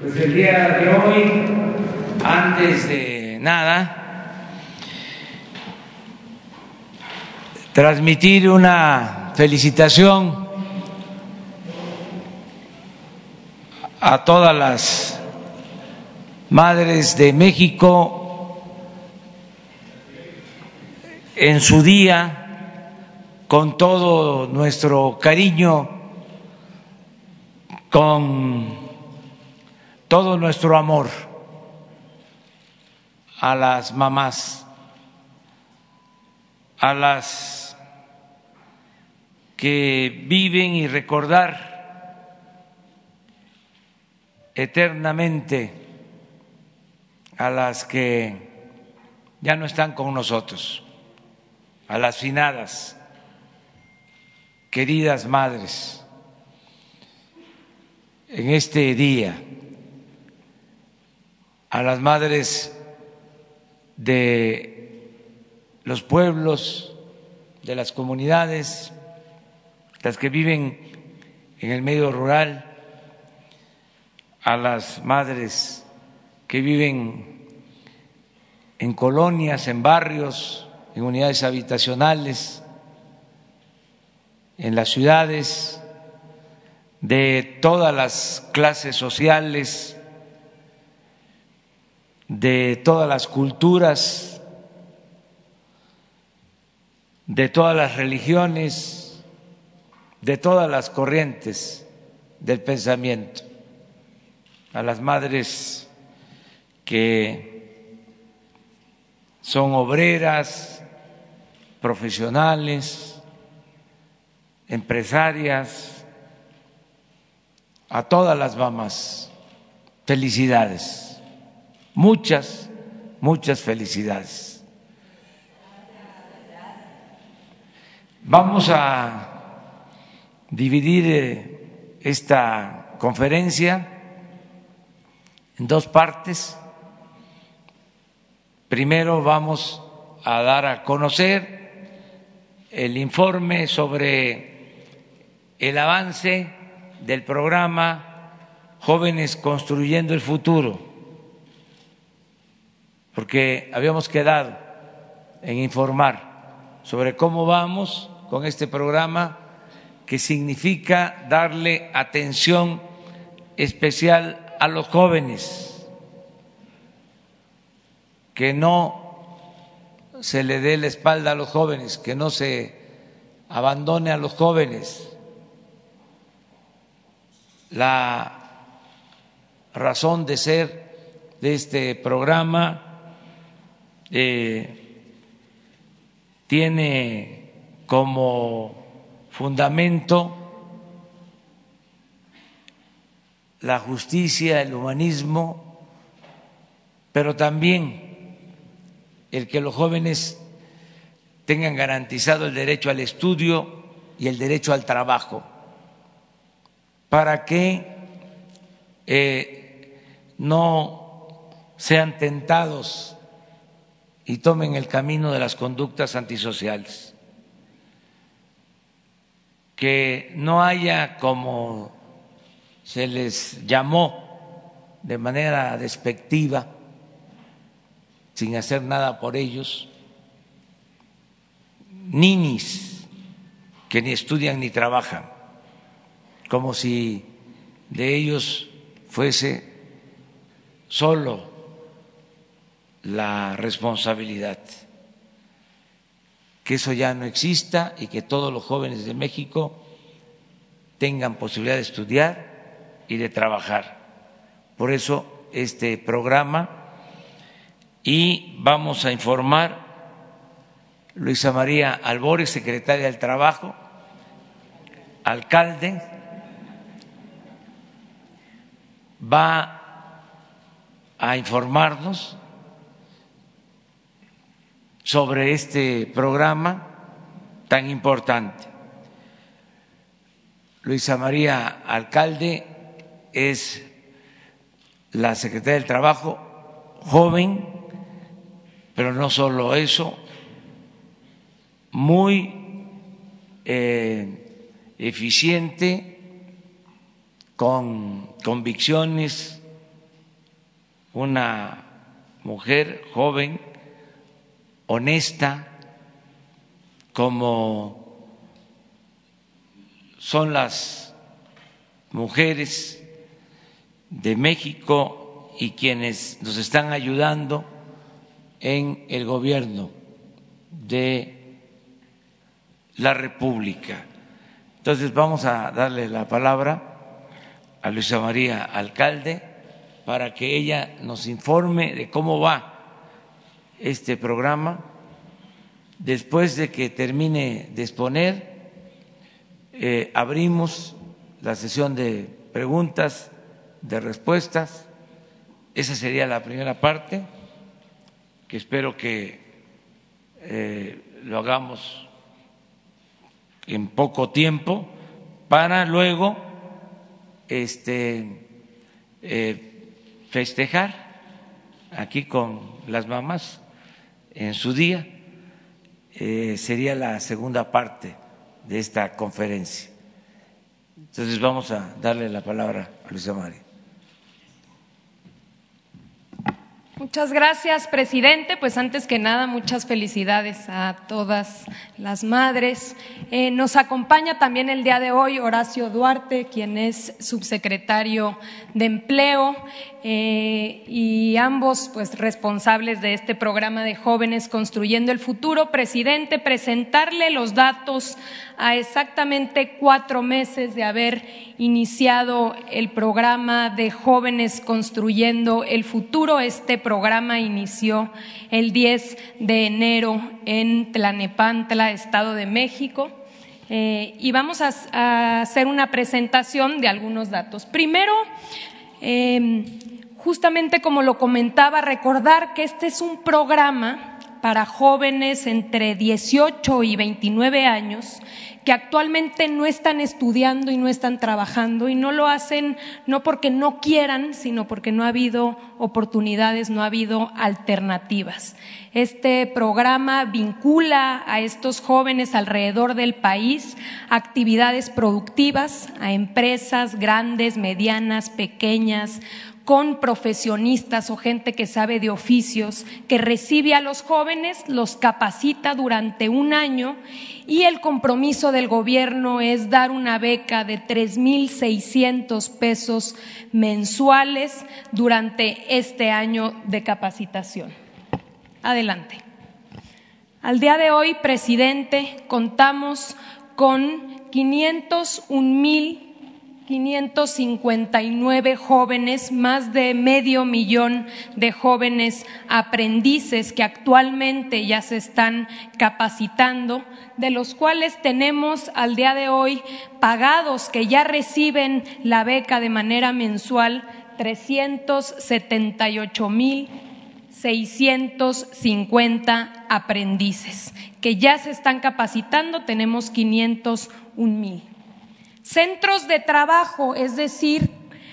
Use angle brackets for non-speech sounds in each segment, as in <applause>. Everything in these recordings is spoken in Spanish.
Pues el día de hoy, antes de nada, transmitir una felicitación a todas las madres de México en su día, con todo nuestro cariño, con todo nuestro amor a las mamás, a las que viven y recordar eternamente a las que ya no están con nosotros, a las finadas, queridas madres, en este día, a las madres de los pueblos, de las comunidades, las que viven en el medio rural, a las madres que viven en colonias, en barrios, en unidades habitacionales, en las ciudades, de todas las clases sociales, de todas las culturas, de todas las religiones, de todas las corrientes del pensamiento, a las madres que son obreras, profesionales, empresarias, a todas las mamás, felicidades muchas, muchas felicidades. Vamos a dividir eh, esta conferencia en dos partes. Primero vamos a dar a conocer el informe sobre el avance del programa Jóvenes Construyendo el Futuro porque habíamos quedado en informar sobre cómo vamos con este programa que significa darle atención especial a los jóvenes, que no se le dé la espalda a los jóvenes, que no se abandone a los jóvenes. La razón de ser de este programa eh, tiene como fundamento la justicia, el humanismo, pero también el que los jóvenes tengan garantizado el derecho al estudio y el derecho al trabajo, para que eh, no sean tentados y tomen el camino de las conductas antisociales. Que no haya, como se les llamó de manera despectiva, sin hacer nada por ellos, ninis que ni estudian ni trabajan, como si de ellos fuese solo la responsabilidad, que eso ya no exista y que todos los jóvenes de México tengan posibilidad de estudiar y de trabajar. Por eso este programa y vamos a informar Luisa María Albores, secretaria del Trabajo, alcalde, va a informarnos sobre este programa tan importante. Luisa María Alcalde es la secretaria del Trabajo, joven, pero no solo eso, muy eh, eficiente, con convicciones una mujer joven, honesta, como son las mujeres de México y quienes nos están ayudando en el gobierno de la República. Entonces vamos a darle la palabra a Luisa María Alcalde para que ella nos informe de cómo va este programa. Después de que termine de exponer, eh, abrimos la sesión de preguntas, de respuestas. Esa sería la primera parte, que espero que eh, lo hagamos en poco tiempo para luego este, eh, festejar aquí con las mamás en su día. Eh, sería la segunda parte de esta conferencia. Entonces vamos a darle la palabra a Luisa María. Muchas gracias, presidente. Pues antes que nada, muchas felicidades a todas las madres. Eh, nos acompaña también el día de hoy Horacio Duarte, quien es subsecretario de Empleo. Eh, y ambos pues responsables de este programa de jóvenes construyendo el futuro. Presidente, presentarle los datos a exactamente cuatro meses de haber iniciado el programa de jóvenes construyendo el futuro. Este programa inició el 10 de enero en Tlanepantla, Estado de México. Eh, y vamos a, hacer una presentación de algunos datos. Primero, eh, justamente como lo comentaba, recordar que este es un programa para jóvenes entre 18 y 29 años que actualmente no están estudiando y no están trabajando y no lo hacen no porque no quieran, sino porque no ha habido oportunidades, no ha habido alternativas. Este programa vincula a estos jóvenes alrededor del país actividades productivas, a empresas grandes, medianas, pequeñas, con profesionistas o gente que sabe de oficios, que recibe a los jóvenes, los capacita durante un año y el compromiso del gobierno es dar una beca de 3.600 pesos mensuales durante este año de capacitación. Adelante. Al día de hoy, presidente, contamos con 501 mil 559 jóvenes, más de medio millón de jóvenes aprendices que actualmente ya se están capacitando, de los cuales tenemos al día de hoy pagados que ya reciben la beca de manera mensual 378 mil 650 aprendices que ya se están capacitando, tenemos 501 mil. Centros de trabajo, es decir,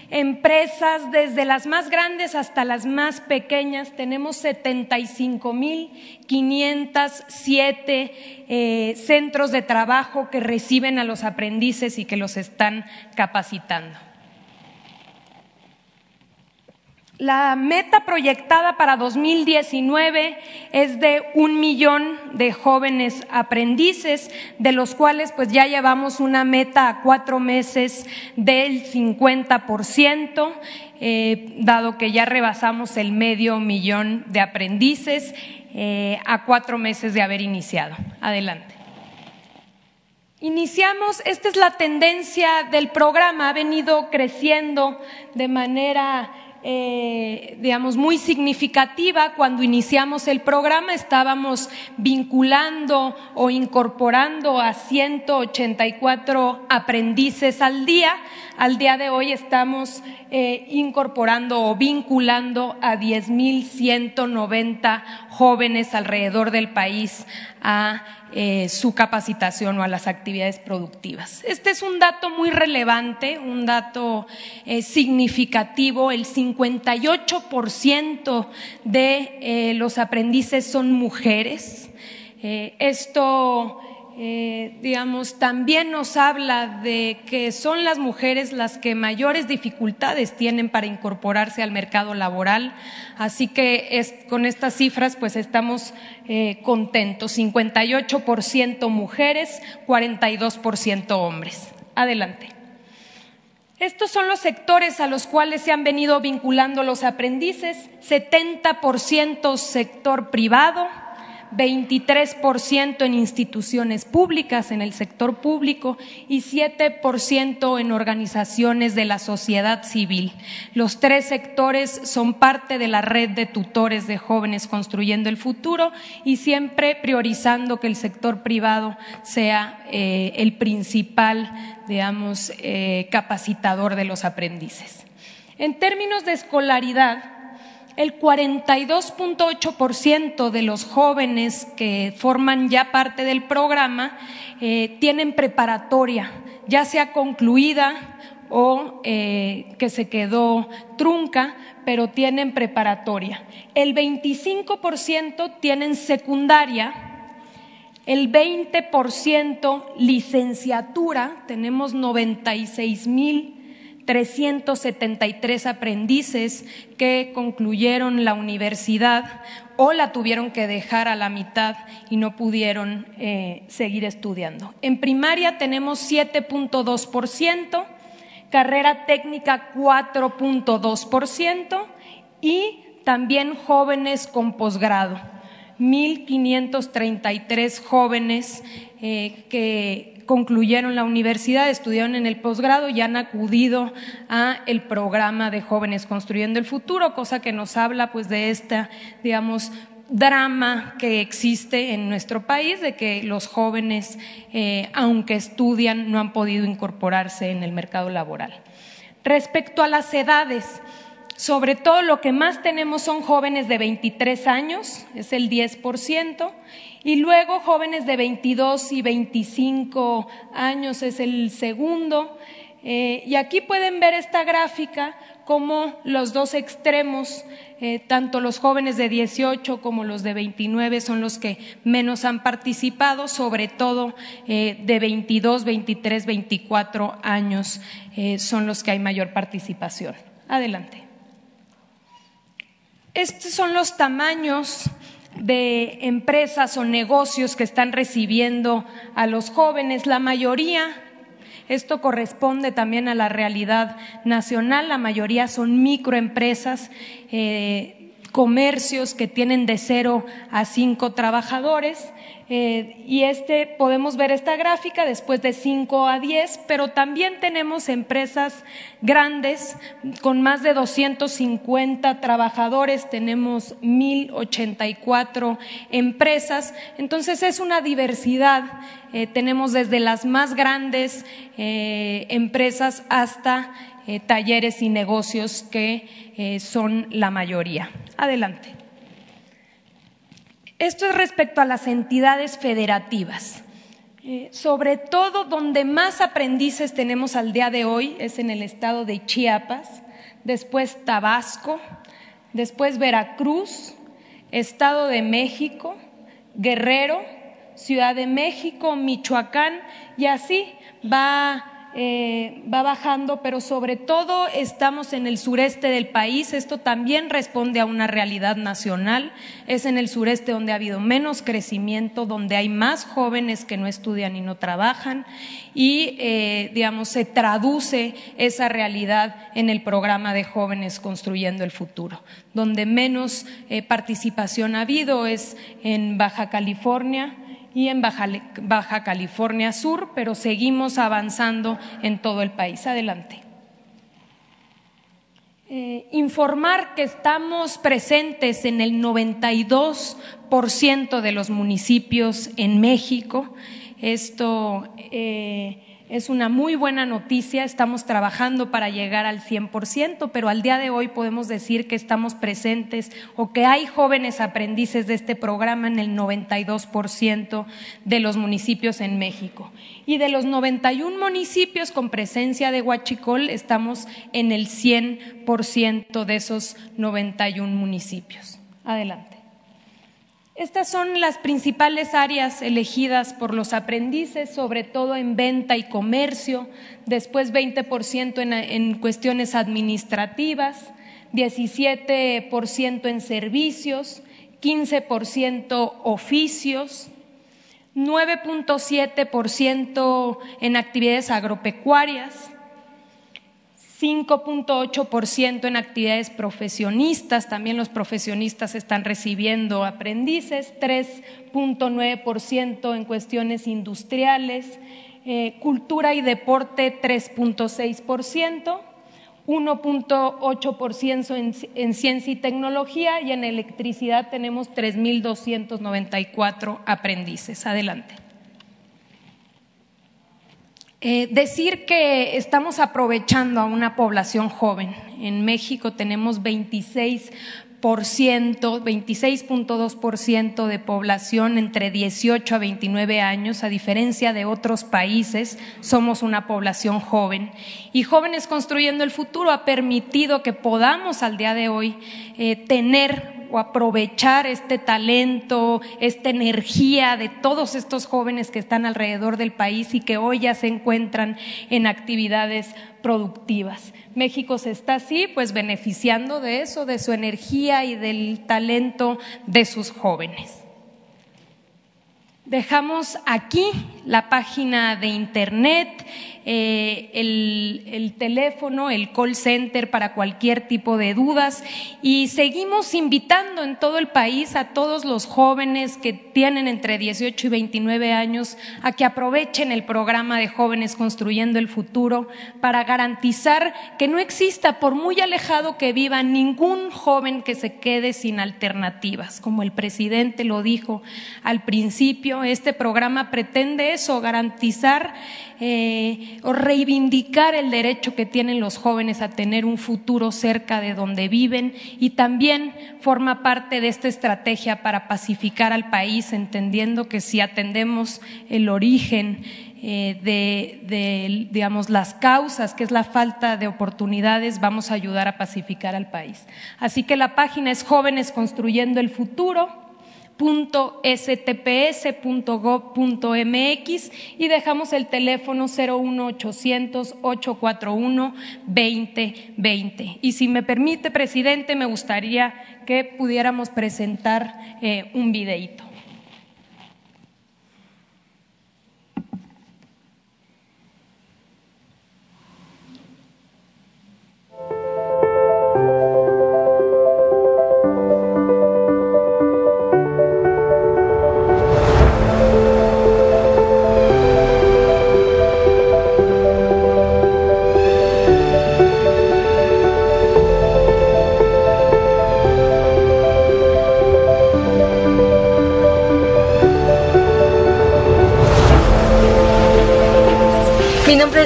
empresas desde las más grandes hasta las más pequeñas. Tenemos 75.507 eh, centros de trabajo que reciben a los aprendices y que los están capacitando. La meta proyectada para 2019 es de un millón de jóvenes aprendices, de los cuales pues ya llevamos una meta a cuatro meses del 50%, eh, dado que ya rebasamos el medio millón de aprendices eh, a cuatro meses de haber iniciado. Adelante. Iniciamos, esta es la tendencia del programa, ha venido creciendo de manera eh, digamos, muy significativa. Cuando iniciamos el programa estábamos vinculando o incorporando a 184 aprendices al día. Al día de hoy estamos eh, incorporando o vinculando a 10.190 jóvenes alrededor del país a eh, su capacitación o a las actividades productivas. Este es un dato muy relevante, un dato eh, significativo. El 58% de eh, los aprendices son mujeres. esto eh, digamos, también nos habla de que son las mujeres las que mayores dificultades tienen para incorporarse al mercado laboral. Así que con estas cifras, pues estamos eh, contentos. 58% mujeres, 42% hombres. Adelante. Estos son los sectores a los cuales se han venido vinculando los aprendices. 70% sector privado, 23% en instituciones públicas, en el sector público, y 7% en organizaciones de la sociedad civil. Los tres sectores son parte de la red de tutores de jóvenes construyendo el futuro y siempre priorizando que el sector privado sea eh, el principal, digamos, eh, capacitador de los aprendices. En términos de escolaridad, el 42.8% de los jóvenes que forman ya parte del programa eh, tienen preparatoria, ya sea concluida o eh, que se quedó trunca, pero tienen preparatoria. El 25% tienen secundaria, el 20% licenciatura, tenemos 96 mil 373 aprendices que concluyeron la universidad o la tuvieron que dejar a la mitad y no pudieron eh, seguir estudiando. En primaria tenemos 7.2%, carrera técnica 4.2% y también jóvenes con posgrado. 1.533 jóvenes eh, que concluyeron la universidad, estudiaron en el posgrado y han acudido a el programa de jóvenes construyendo el futuro, cosa que nos habla pues de esta, digamos, drama que existe en nuestro país de que los jóvenes, eh, aunque estudian, no han podido incorporarse en el mercado laboral. Respecto a las edades, sobre todo lo que más tenemos son jóvenes de 23 años, es el 10%, y luego jóvenes de 22 y 25 años es el segundo. Eh, y aquí pueden ver esta gráfica como los dos extremos, eh, tanto los jóvenes de 18 como los de 29 son los que menos han participado, sobre todo eh, de 22, 23, 24 años son los que hay mayor participación. Adelante. Estos son los tamaños de empresas o negocios que están recibiendo a los jóvenes. La mayoría, esto corresponde también a la realidad nacional, la mayoría son microempresas. Eh, comercios que tienen de cero a cinco trabajadores eh, y este podemos ver esta gráfica después de 5 a 10, pero también tenemos empresas grandes con más de 250 trabajadores, tenemos 1084 empresas, entonces es una diversidad, eh, tenemos desde las más grandes eh, empresas hasta talleres y negocios que son la mayoría. Adelante. Esto es respecto a las entidades federativas. Eh, sobre todo donde más aprendices tenemos al día de hoy es en el estado de Chiapas, después Tabasco, después Veracruz, Estado de México, Guerrero, Ciudad de México, Michoacán y así va eh, va bajando, pero sobre todo estamos en el sureste del país. Esto también responde a una realidad nacional. Es en el sureste donde ha habido menos crecimiento, donde hay más jóvenes que no estudian y no trabajan y, eh, digamos, se traduce esa realidad en el programa de jóvenes construyendo el futuro. Donde menos eh, participación ha habido es en Baja California y en Baja, California Sur, pero seguimos avanzando en todo el país. Adelante. Eh, informar que estamos presentes en el 92% de los municipios en México. Esto eh, es una muy buena noticia, estamos trabajando para llegar al 100%, pero al día de hoy podemos decir que estamos presentes o que hay jóvenes aprendices de este programa en el 92% de los municipios en México. Y de los 91 municipios con presencia de Huachicol, estamos en el 100% de esos 91 municipios. Adelante. Estas son las principales áreas elegidas por los aprendices, sobre todo en venta y comercio, después 20% en, en cuestiones administrativas, 17% en servicios, 15% oficios, 9.7% en actividades agropecuarias, 5.8% en actividades profesionistas, también los profesionistas están recibiendo aprendices, 3.9% en cuestiones industriales, eh, cultura y deporte 3.6%, 1.8% en, en ciencia y tecnología y en electricidad tenemos 3.294 aprendices. Adelante. Eh, decir que estamos aprovechando a una población joven. En México tenemos 26 26.2% de población entre 18 a 29 años, a diferencia de otros países, somos una población joven. Y Jóvenes Construyendo el Futuro ha permitido que podamos al día de hoy eh, tener o aprovechar este talento, esta energía de todos estos jóvenes que están alrededor del país y que hoy ya se encuentran en actividades productivas. México se está así, pues beneficiando de eso, de su energía y del talento de sus jóvenes. Dejamos aquí la página de internet, eh, el, teléfono, el call center para cualquier tipo de dudas y seguimos invitando en todo el país a todos los jóvenes que tienen entre 18 y 29 años a que aprovechen el programa de jóvenes construyendo el futuro para garantizar que no exista, por muy alejado que viva, ningún joven que se quede sin alternativas. Como el presidente lo dijo al principio, este programa pretende eso, garantizar eh, o reivindicar el derecho que tienen los jóvenes a tener un futuro cerca de donde viven y también forma parte de esta estrategia para pacificar al país, entendiendo que si atendemos el origen eh, de, de, digamos, las causas, que es la falta de oportunidades, vamos a ayudar a pacificar al país. Así que la página es Jóvenes Construyendo el Futuro stps.gov.mx y dejamos el teléfono 01800 841 2020. Y si me permite, presidente, me gustaría que pudiéramos presentar eh, un videíto.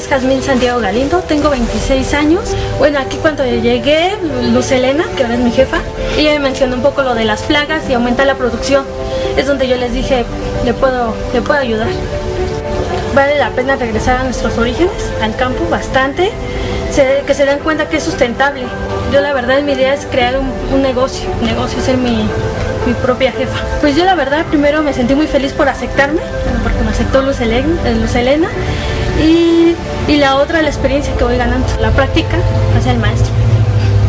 Jazmín Santiago Galindo, tengo 26 años. Bueno, aquí cuando llegué, Luz Elena, que ahora es mi jefa, ella me mencionó un poco lo de las plagas y aumenta la producción. Es donde yo les dije, le puedo, le puedo ayudar. Vale la pena regresar a nuestros orígenes, al campo, bastante, que se den cuenta que es sustentable. Yo la verdad mi idea es crear un, negocio, un negocio, ser mi, mi propia jefa. Pues yo la verdad primero me sentí muy feliz por aceptarme, porque me aceptó Luz Elena, Luz Elena y, la otra la experiencia que voy ganando, la práctica hacia el maestro.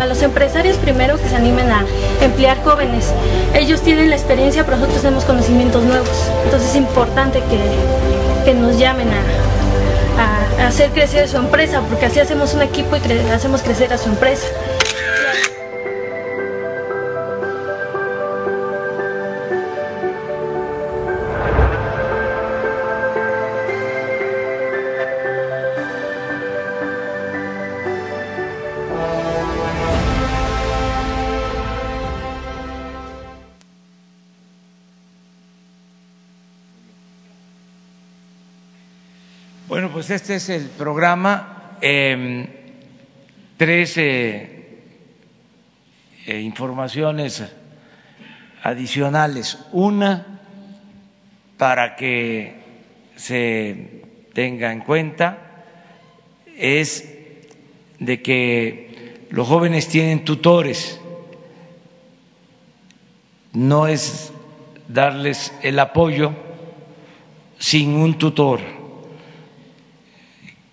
A los empresarios primero que se animen a emplear jóvenes. Ellos tienen la experiencia, pero nosotros tenemos conocimientos nuevos. Entonces es importante que, nos llamen a, a, hacer crecer su empresa, porque así hacemos un equipo y hacemos crecer a su empresa. Este es el programa. Em, tres eh, informaciones adicionales. Una, para que se tenga en cuenta, es de que los jóvenes tienen tutores. No es darles el apoyo sin un tutor.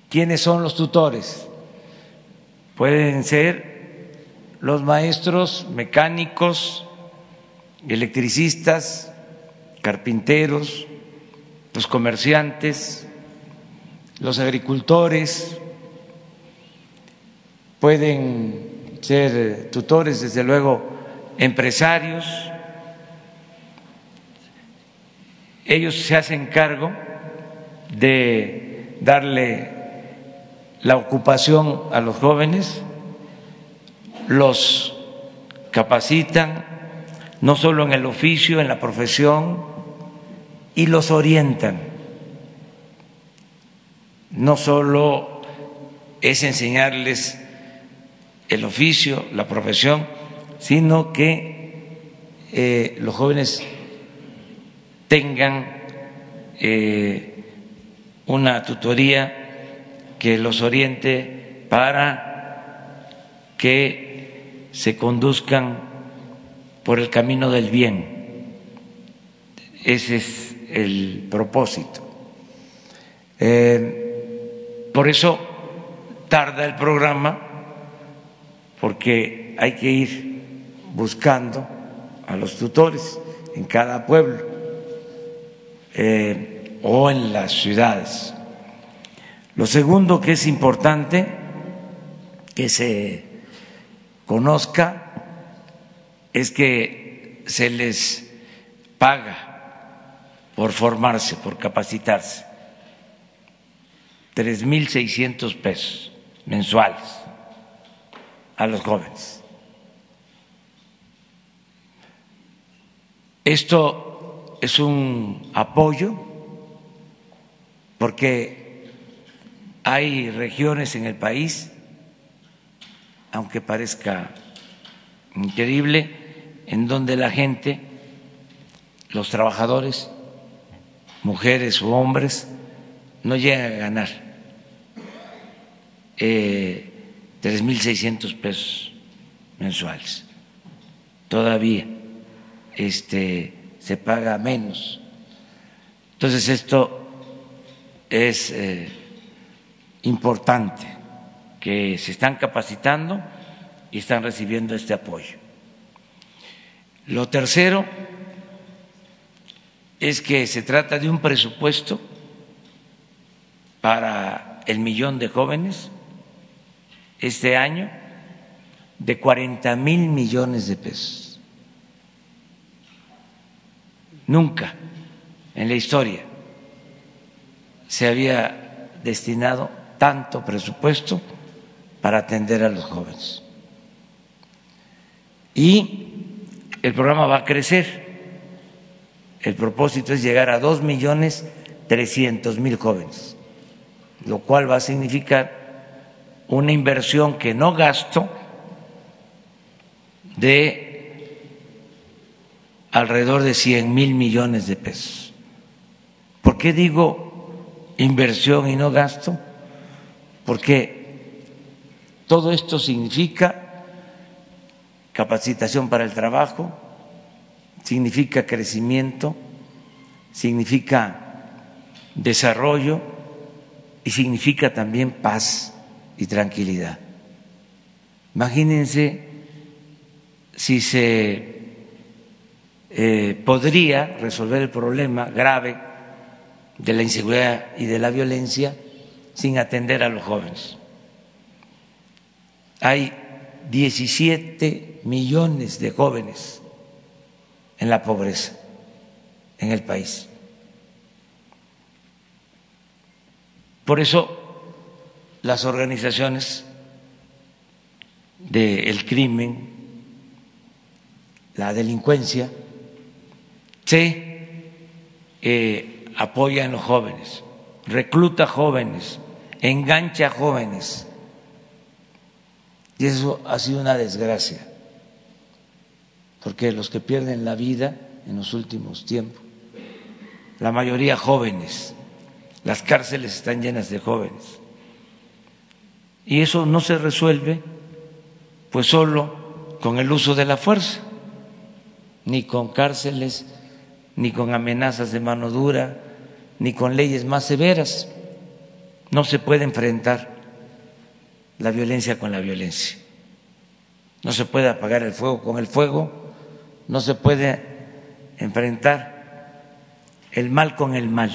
¿Quiénes son los tutores? Pueden ser los maestros mecánicos, electricistas, carpinteros, los comerciantes, los agricultores, pueden ser tutores, desde luego, empresarios. Ellos se hacen cargo de darle la ocupación a los jóvenes, los capacitan no solo en el oficio, en la profesión, y los orientan. No solo es enseñarles el oficio, la profesión, sino que eh, los jóvenes tengan eh, una tutoría que los oriente para que se conduzcan por el camino del bien. Ese es el propósito. Eh, por eso tarda el programa, porque hay que ir buscando a los tutores en cada pueblo eh, o en las ciudades. Lo segundo que es importante que se conozca es que se les paga por formarse, por capacitarse. Tres mil seiscientos pesos mensuales a los jóvenes. Esto es un apoyo porque hay regiones en el país, aunque parezca increíble, en donde la gente, los trabajadores, mujeres o hombres, no llegan a ganar eh, tres mil seiscientos pesos mensuales. Todavía este, se paga menos. Entonces esto es eh, importante, que se están capacitando y están recibiendo este apoyo. Lo tercero es que se trata de un presupuesto para el millón de jóvenes este año de 40 mil millones de pesos. Nunca en la historia se había destinado tanto presupuesto para atender a los jóvenes. Y el programa va a crecer. El propósito es llegar a dos millones trescientos mil jóvenes, lo cual va a significar una inversión que no gasto de alrededor de cien mil millones de pesos. ¿Por qué digo inversión y no gasto? Porque todo esto significa capacitación para el trabajo, significa crecimiento, significa desarrollo y significa también paz y tranquilidad. Imagínense si se eh, podría resolver el problema grave de la inseguridad y de la violencia sin atender a los jóvenes. Hay 17 millones de jóvenes en la pobreza en el país. Por eso las organizaciones del crimen, la delincuencia, se eh, apoya en los jóvenes, recluta jóvenes, engancha jóvenes. Y eso ha sido una desgracia porque los que pierden la vida en los últimos tiempos, la mayoría jóvenes, las cárceles están llenas de jóvenes. Y eso no se resuelve pues solo con el uso de la fuerza, ni con cárceles, ni con amenazas de mano dura, ni con leyes más severas. No se puede enfrentar la violencia con la violencia. No se puede apagar el fuego con el fuego, no se puede enfrentar el mal con el mal.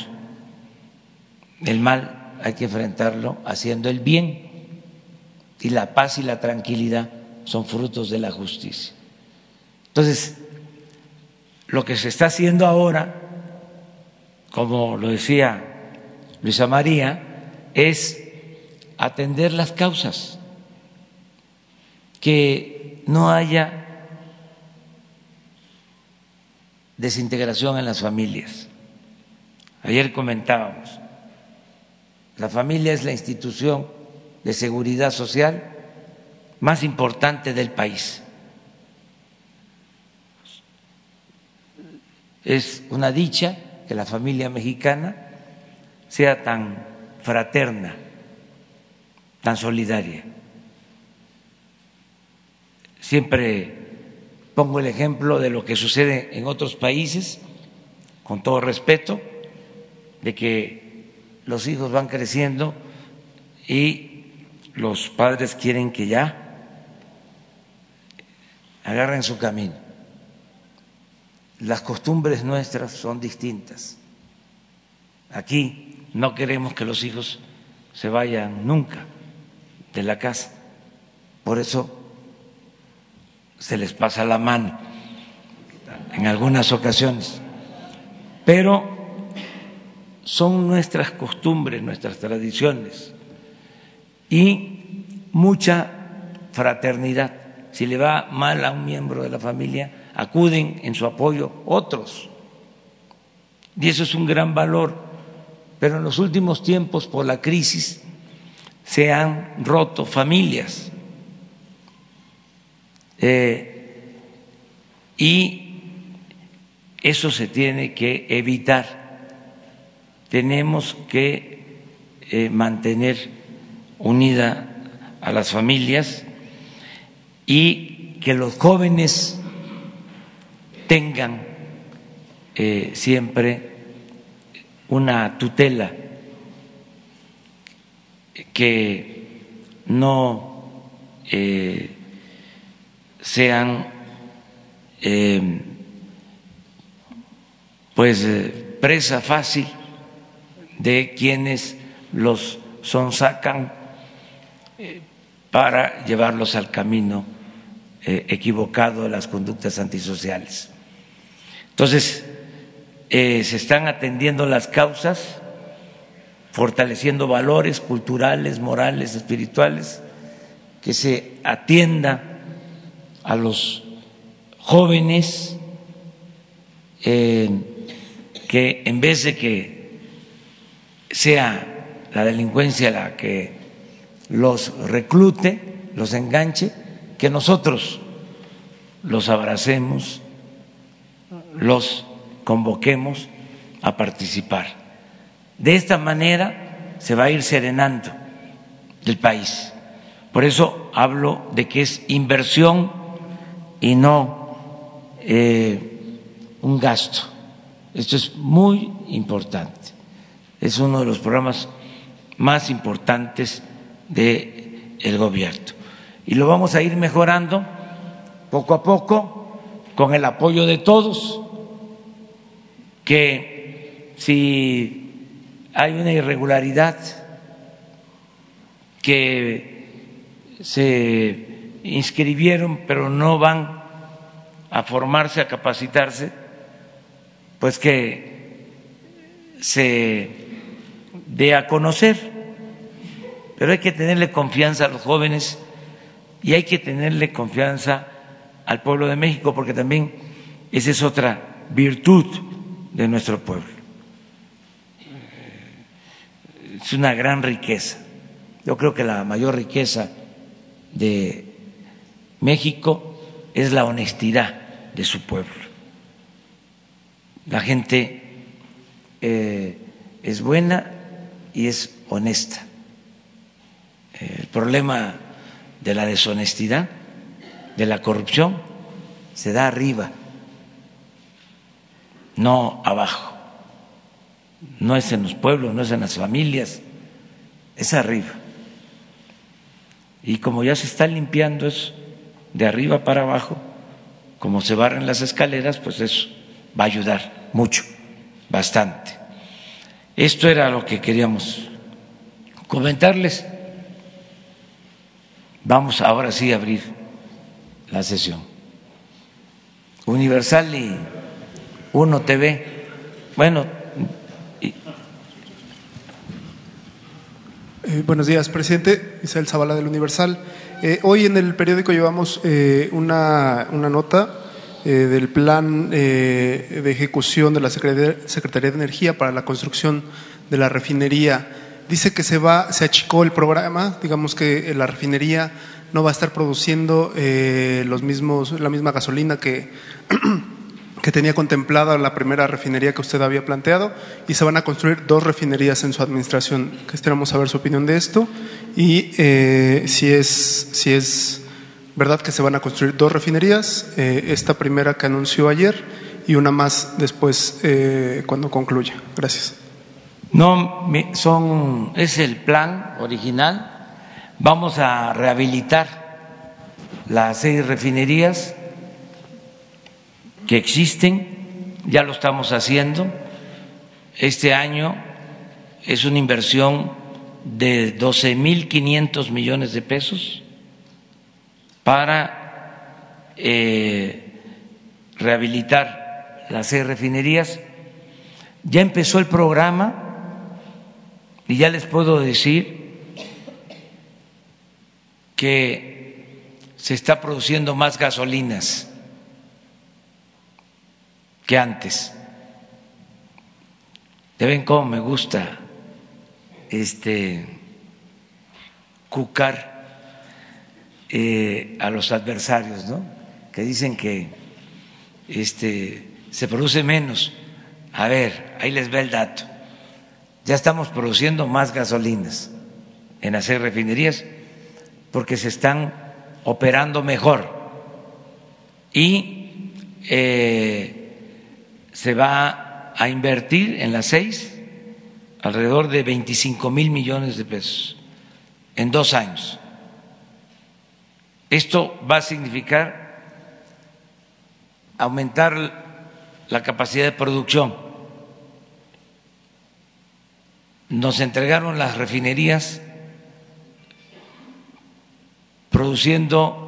El mal hay que enfrentarlo haciendo el bien y la paz y la tranquilidad son frutos de la justicia. Entonces, lo que se está haciendo ahora, como lo decía Luisa María, es atender las causas, que no haya desintegración en las familias. Ayer comentábamos, la familia es la institución de seguridad social más importante del país. Es una dicha que la familia mexicana sea tan fraterna, tan solidaria. Siempre pongo el ejemplo de lo que sucede en otros países, con todo respeto, de que los hijos van creciendo y los padres quieren que ya agarren su camino. Las costumbres nuestras son distintas. Aquí no queremos que los hijos se vayan nunca de la casa. Por eso se les pasa la mano en algunas ocasiones. Pero son nuestras costumbres, nuestras tradiciones y mucha fraternidad. Si le va mal a un miembro de la familia, acuden en su apoyo otros. Y eso es un gran valor. Pero en los últimos tiempos, por la crisis, se han roto familias. Eh, y eso se tiene que evitar. Tenemos que eh, mantener unida a las familias y que los jóvenes tengan eh, siempre una tutela que no eh, sean eh, pues presa fácil de quienes los sonsacan para llevarlos al camino equivocado de las conductas antisociales. Entonces, eh, se están atendiendo las causas, fortaleciendo valores culturales, morales, espirituales, que se atienda a los jóvenes, eh, que en vez de que sea la delincuencia la que los reclute, los enganche, que nosotros los abracemos, los convoquemos a participar. De esta manera se va a ir serenando el país. Por eso hablo de que es inversión y no eh, un gasto. Esto es muy importante. Es uno de los programas más importantes del el gobierno. Y lo vamos a ir mejorando poco a poco con el apoyo de todos que si hay una irregularidad que se inscribieron pero no van a formarse, a capacitarse, pues que se dé a conocer. Pero hay que tenerle confianza a los jóvenes y hay que tenerle confianza al pueblo de México, porque también esa es otra virtud de nuestro pueblo. Es una gran riqueza. Yo creo que la mayor riqueza de México es la honestidad de su pueblo. La gente eh, es buena y es honesta. El problema de la deshonestidad, de la corrupción, se da arriba no abajo, no es en los pueblos, no es en las familias, es arriba. Y como ya se está limpiando eso de arriba para abajo, como se barren las escaleras, pues eso va a ayudar mucho, bastante. Esto era lo que queríamos comentarles. Vamos ahora sí a abrir la sesión. Universal y Uno TV. Bueno. Eh, buenos días, presidente. Isabel Zavala del Universal. Eh, hoy en el periódico llevamos eh, una, una, nota del plan de ejecución de la Secretaría de Energía para la construcción de la refinería dice que se va, se achicó el programa, digamos que la refinería no va a estar produciendo eh, los mismos, la misma gasolina que, <clears throat> que tenía contemplada la primera refinería que usted había planteado y se van a construir dos refinerías en su administración. Quisiéramos saber su opinión de esto y eh, si, es, si es verdad que se van a construir dos refinerías, eh, esta primera que anunció ayer y una más después cuando concluya. Gracias. No, son, es el plan original. Vamos a rehabilitar las seis refinerías que existen, ya lo estamos haciendo. Este año es una inversión de 12.500 millones de pesos para eh, rehabilitar las seis refinerías. Ya empezó el programa y ya les puedo decir que se está produciendo más gasolinas que antes. ¿Ya ven cómo me gusta este cucar eh, a los adversarios, ¿no? Que dicen que este se produce menos. A ver, ahí les va el dato ya estamos produciendo más gasolinas en hacer refinerías porque se están operando mejor y eh, se va a invertir en las seis alrededor de 25 mil millones de pesos en dos años. Esto va a significar aumentar la capacidad de producción nos entregaron las refinerías produciendo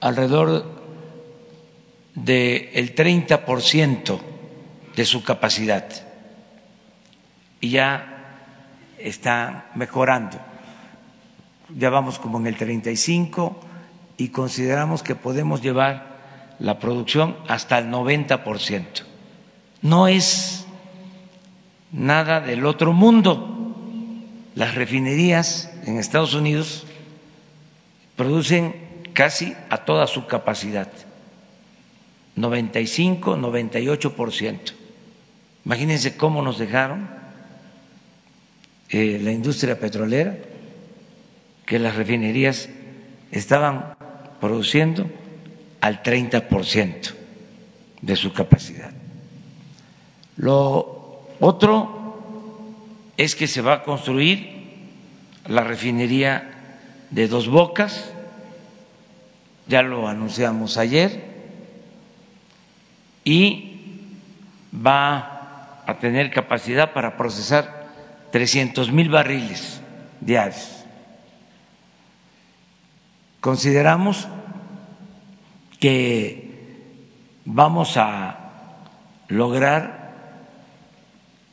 alrededor del 30% de su capacidad y ya está mejorando. Ya vamos como en el 35 y consideramos que podemos llevar la producción hasta el 90%. No es nada del otro mundo. Las refinerías en Estados Unidos producen casi a toda su capacidad, 95, 98%. Imagínense cómo nos dejaron eh, la industria petrolera, que las refinerías estaban produciendo al 30% de su capacidad. Lo otro es que se va a construir la refinería de Dos Bocas, ya lo anunciamos ayer, y va a tener capacidad para procesar 300 mil barriles diarios. Consideramos que vamos a lograr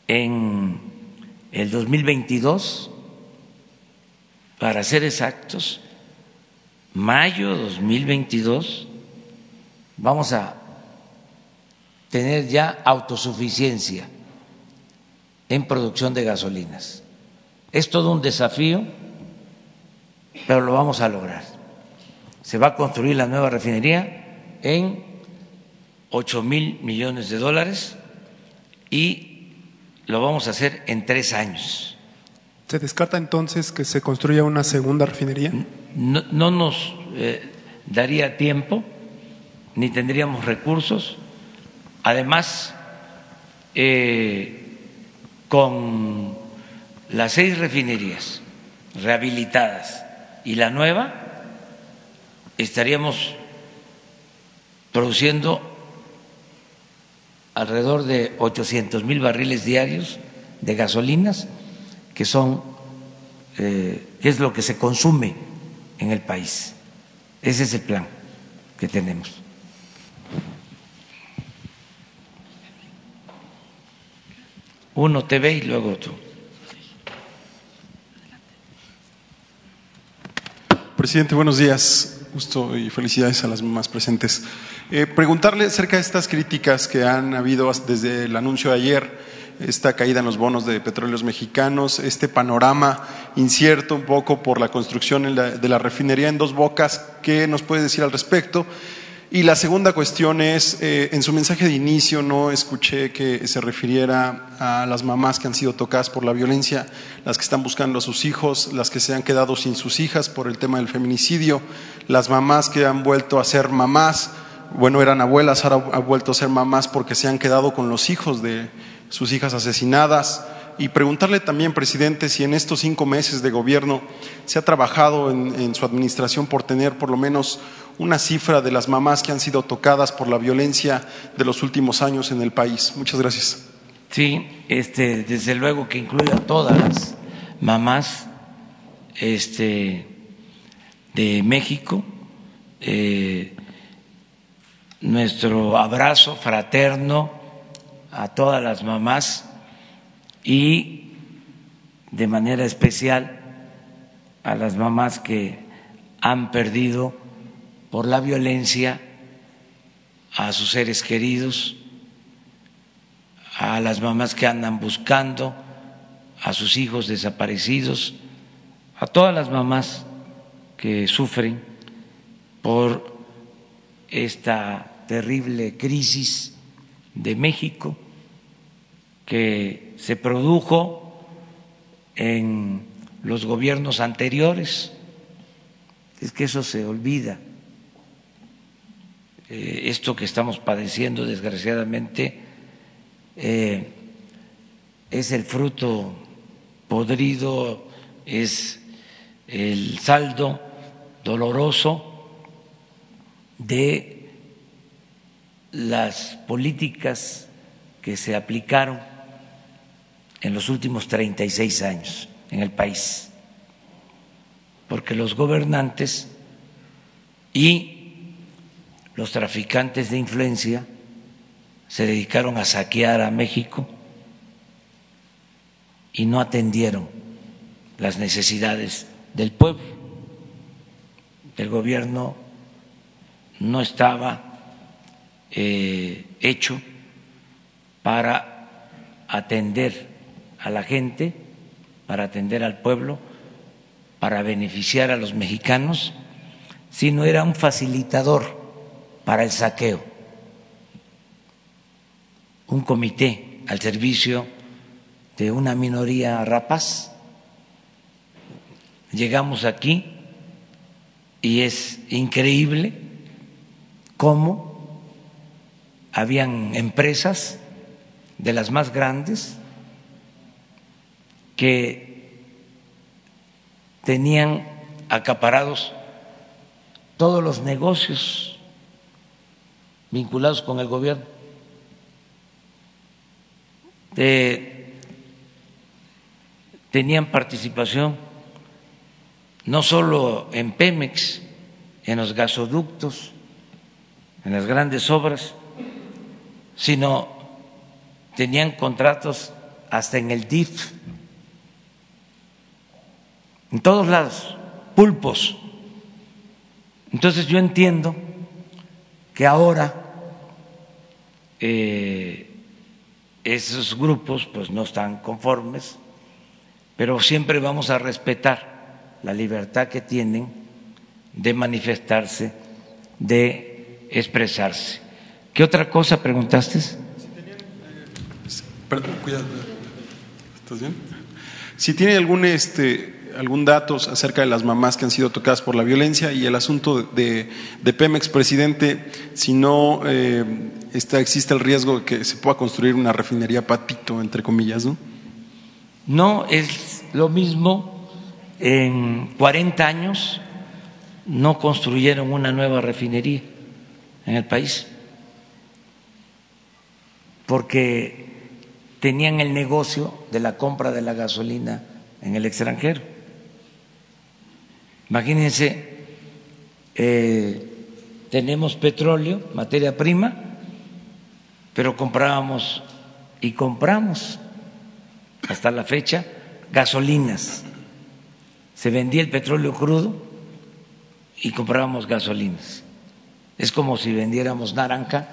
en el 2022, para ser exactos, mayo 2022, vamos a tener ya autosuficiencia en producción de gasolinas. Es todo un desafío, pero lo vamos a lograr. Se va a construir la nueva refinería en ocho mil millones de dólares y lo vamos a hacer en tres años. ¿Se descarta entonces que se construya una segunda refinería? No, nos eh, daría tiempo ni tendríamos recursos. Además, eh, con las seis refinerías rehabilitadas y la nueva, estaríamos produciendo alrededor de 800 mil barriles diarios de gasolinas, que son, eh, que es lo que se consume en el país. Ese es el plan que tenemos. Uno te ve y luego tú. Presidente, buenos días. Gusto y felicidades a las mamás presentes. Eh, preguntarle acerca de estas críticas que han habido desde el anuncio de ayer, esta caída en los bonos de petróleos mexicanos, este panorama incierto un poco por la construcción de la refinería en dos bocas. ¿Qué nos puede decir al respecto? Y la segunda cuestión es, eh, en su mensaje de inicio no escuché que se refiriera a las mamás que han sido tocadas por la violencia, las que están buscando a sus hijos, las que se han quedado sin sus hijas por el tema del feminicidio, las mamás que han vuelto a ser mamás, bueno, eran abuelas, ahora han vuelto a ser mamás porque se han quedado con los hijos de sus hijas asesinadas. Y preguntarle también, presidente, si en estos cinco meses de gobierno se ha trabajado en su administración por tener por lo menos una cifra de las mamás que han sido tocadas por la violencia de los últimos años en el país. Muchas gracias. Sí, este, desde luego que incluye a todas las mamás este, de México. Eh, nuestro abrazo fraterno a todas las mamás y de manera especial a las mamás que han perdido por la violencia a sus seres queridos, a las mamás que andan buscando a sus hijos desaparecidos, a todas las mamás que sufren por esta terrible crisis de México que se produjo en los gobiernos anteriores. Es que eso se olvida eh, esto que estamos padeciendo, desgraciadamente, eh, es el fruto podrido, es el saldo doloroso de las políticas que se aplicaron en los últimos 36 años en el país, porque los gobernantes y los traficantes de influencia se dedicaron a saquear a México y no atendieron las necesidades del pueblo. El gobierno no estaba eh, hecho para atender a la gente, para atender al pueblo, para beneficiar a los mexicanos, sino era un facilitador para el saqueo, un comité al servicio de una minoría rapaz. Llegamos aquí y es increíble cómo habían empresas de las más grandes que tenían acaparados todos los negocios vinculados con el gobierno. tenían participación no solo en Pemex, en los gasoductos, en las grandes obras, sino tenían contratos hasta en el DIF, en todos lados, pulpos. Entonces yo entiendo que ahora eh, esos grupos pues no están conformes, pero siempre vamos a respetar la libertad que tienen de manifestarse, de expresarse. ¿Qué otra cosa preguntaste? Si perdón, cuidado. ¿Estás bien? Si tiene algún este algún dato acerca de las mamás que han sido tocadas por la violencia y el asunto de, Pemex, presidente, si no eh, está, existe el riesgo de que se pueda construir una refinería patito, entre comillas, ¿no? No, es lo mismo. En 40 años no construyeron una nueva refinería en el país porque tenían el negocio de la compra de la gasolina en el extranjero. Imagínense, eh, tenemos petróleo, materia prima, pero comprábamos y compramos hasta la fecha gasolinas. Se vendía el petróleo crudo y comprábamos gasolinas. Es como si vendiéramos naranja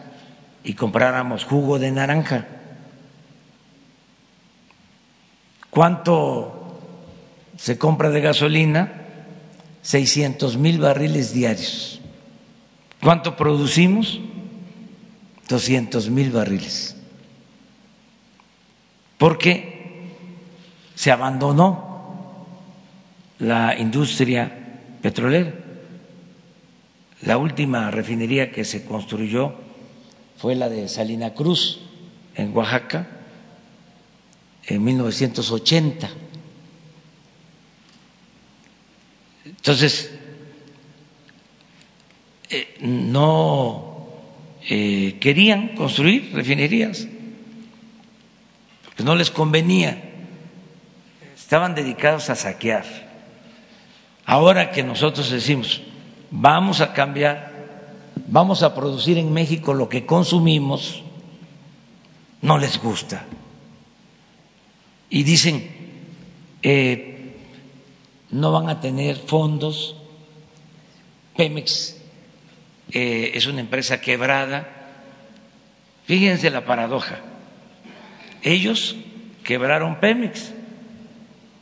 y compráramos jugo de naranja. ¿Cuánto se compra de gasolina? 600 mil barriles diarios. ¿Cuánto producimos? 200 mil barriles. Porque se abandonó la industria petrolera. La última refinería que se construyó fue la de Salina Cruz, en Oaxaca, en 1980. Entonces, eh, no eh, querían construir refinerías, porque no les convenía, estaban dedicados a saquear. Ahora que nosotros decimos, vamos a cambiar, vamos a producir en México lo que consumimos, no les gusta. Y dicen, eh, no van a tener fondos, Pemex eh, es una empresa quebrada. Fíjense la paradoja. Ellos quebraron Pemex,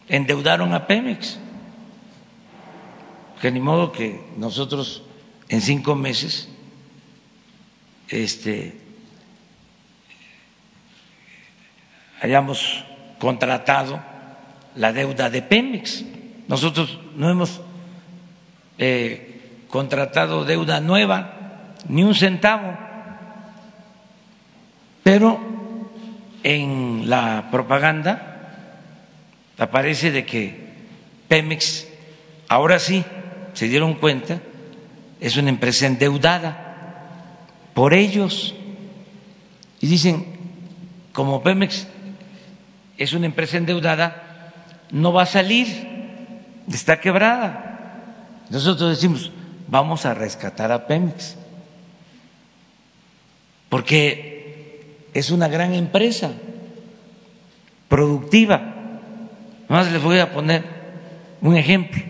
endeudaron a Pemex. Que ni modo que nosotros en cinco meses este, hayamos contratado la deuda de Pemex. Nosotros no hemos eh, contratado deuda nueva, ni un centavo. Pero en la propaganda aparece de que Pemex, ahora sí, se dieron cuenta, es una empresa endeudada por ellos. Y dicen, como Pemex es una empresa endeudada, no va a salir, está quebrada. Nosotros decimos, vamos a rescatar a Pemex, porque es una gran empresa productiva. Más les voy a poner un ejemplo.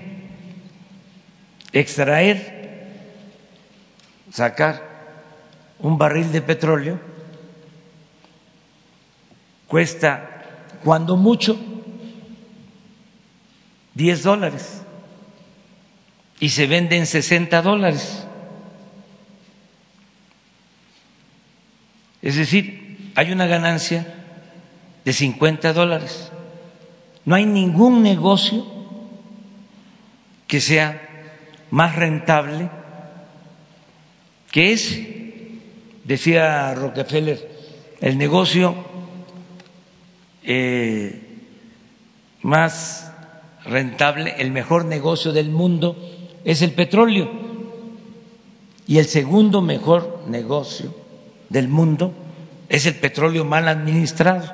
Extraer, sacar un barril de petróleo cuesta, cuando mucho, 10 dólares y se vende en 60 dólares. Es decir, hay una ganancia de 50 dólares. No hay ningún negocio que sea más rentable que ese. Decía Rockefeller, el negocio eh, más rentable, el mejor negocio del mundo es el petróleo. Y el segundo mejor negocio del mundo es el petróleo mal administrado.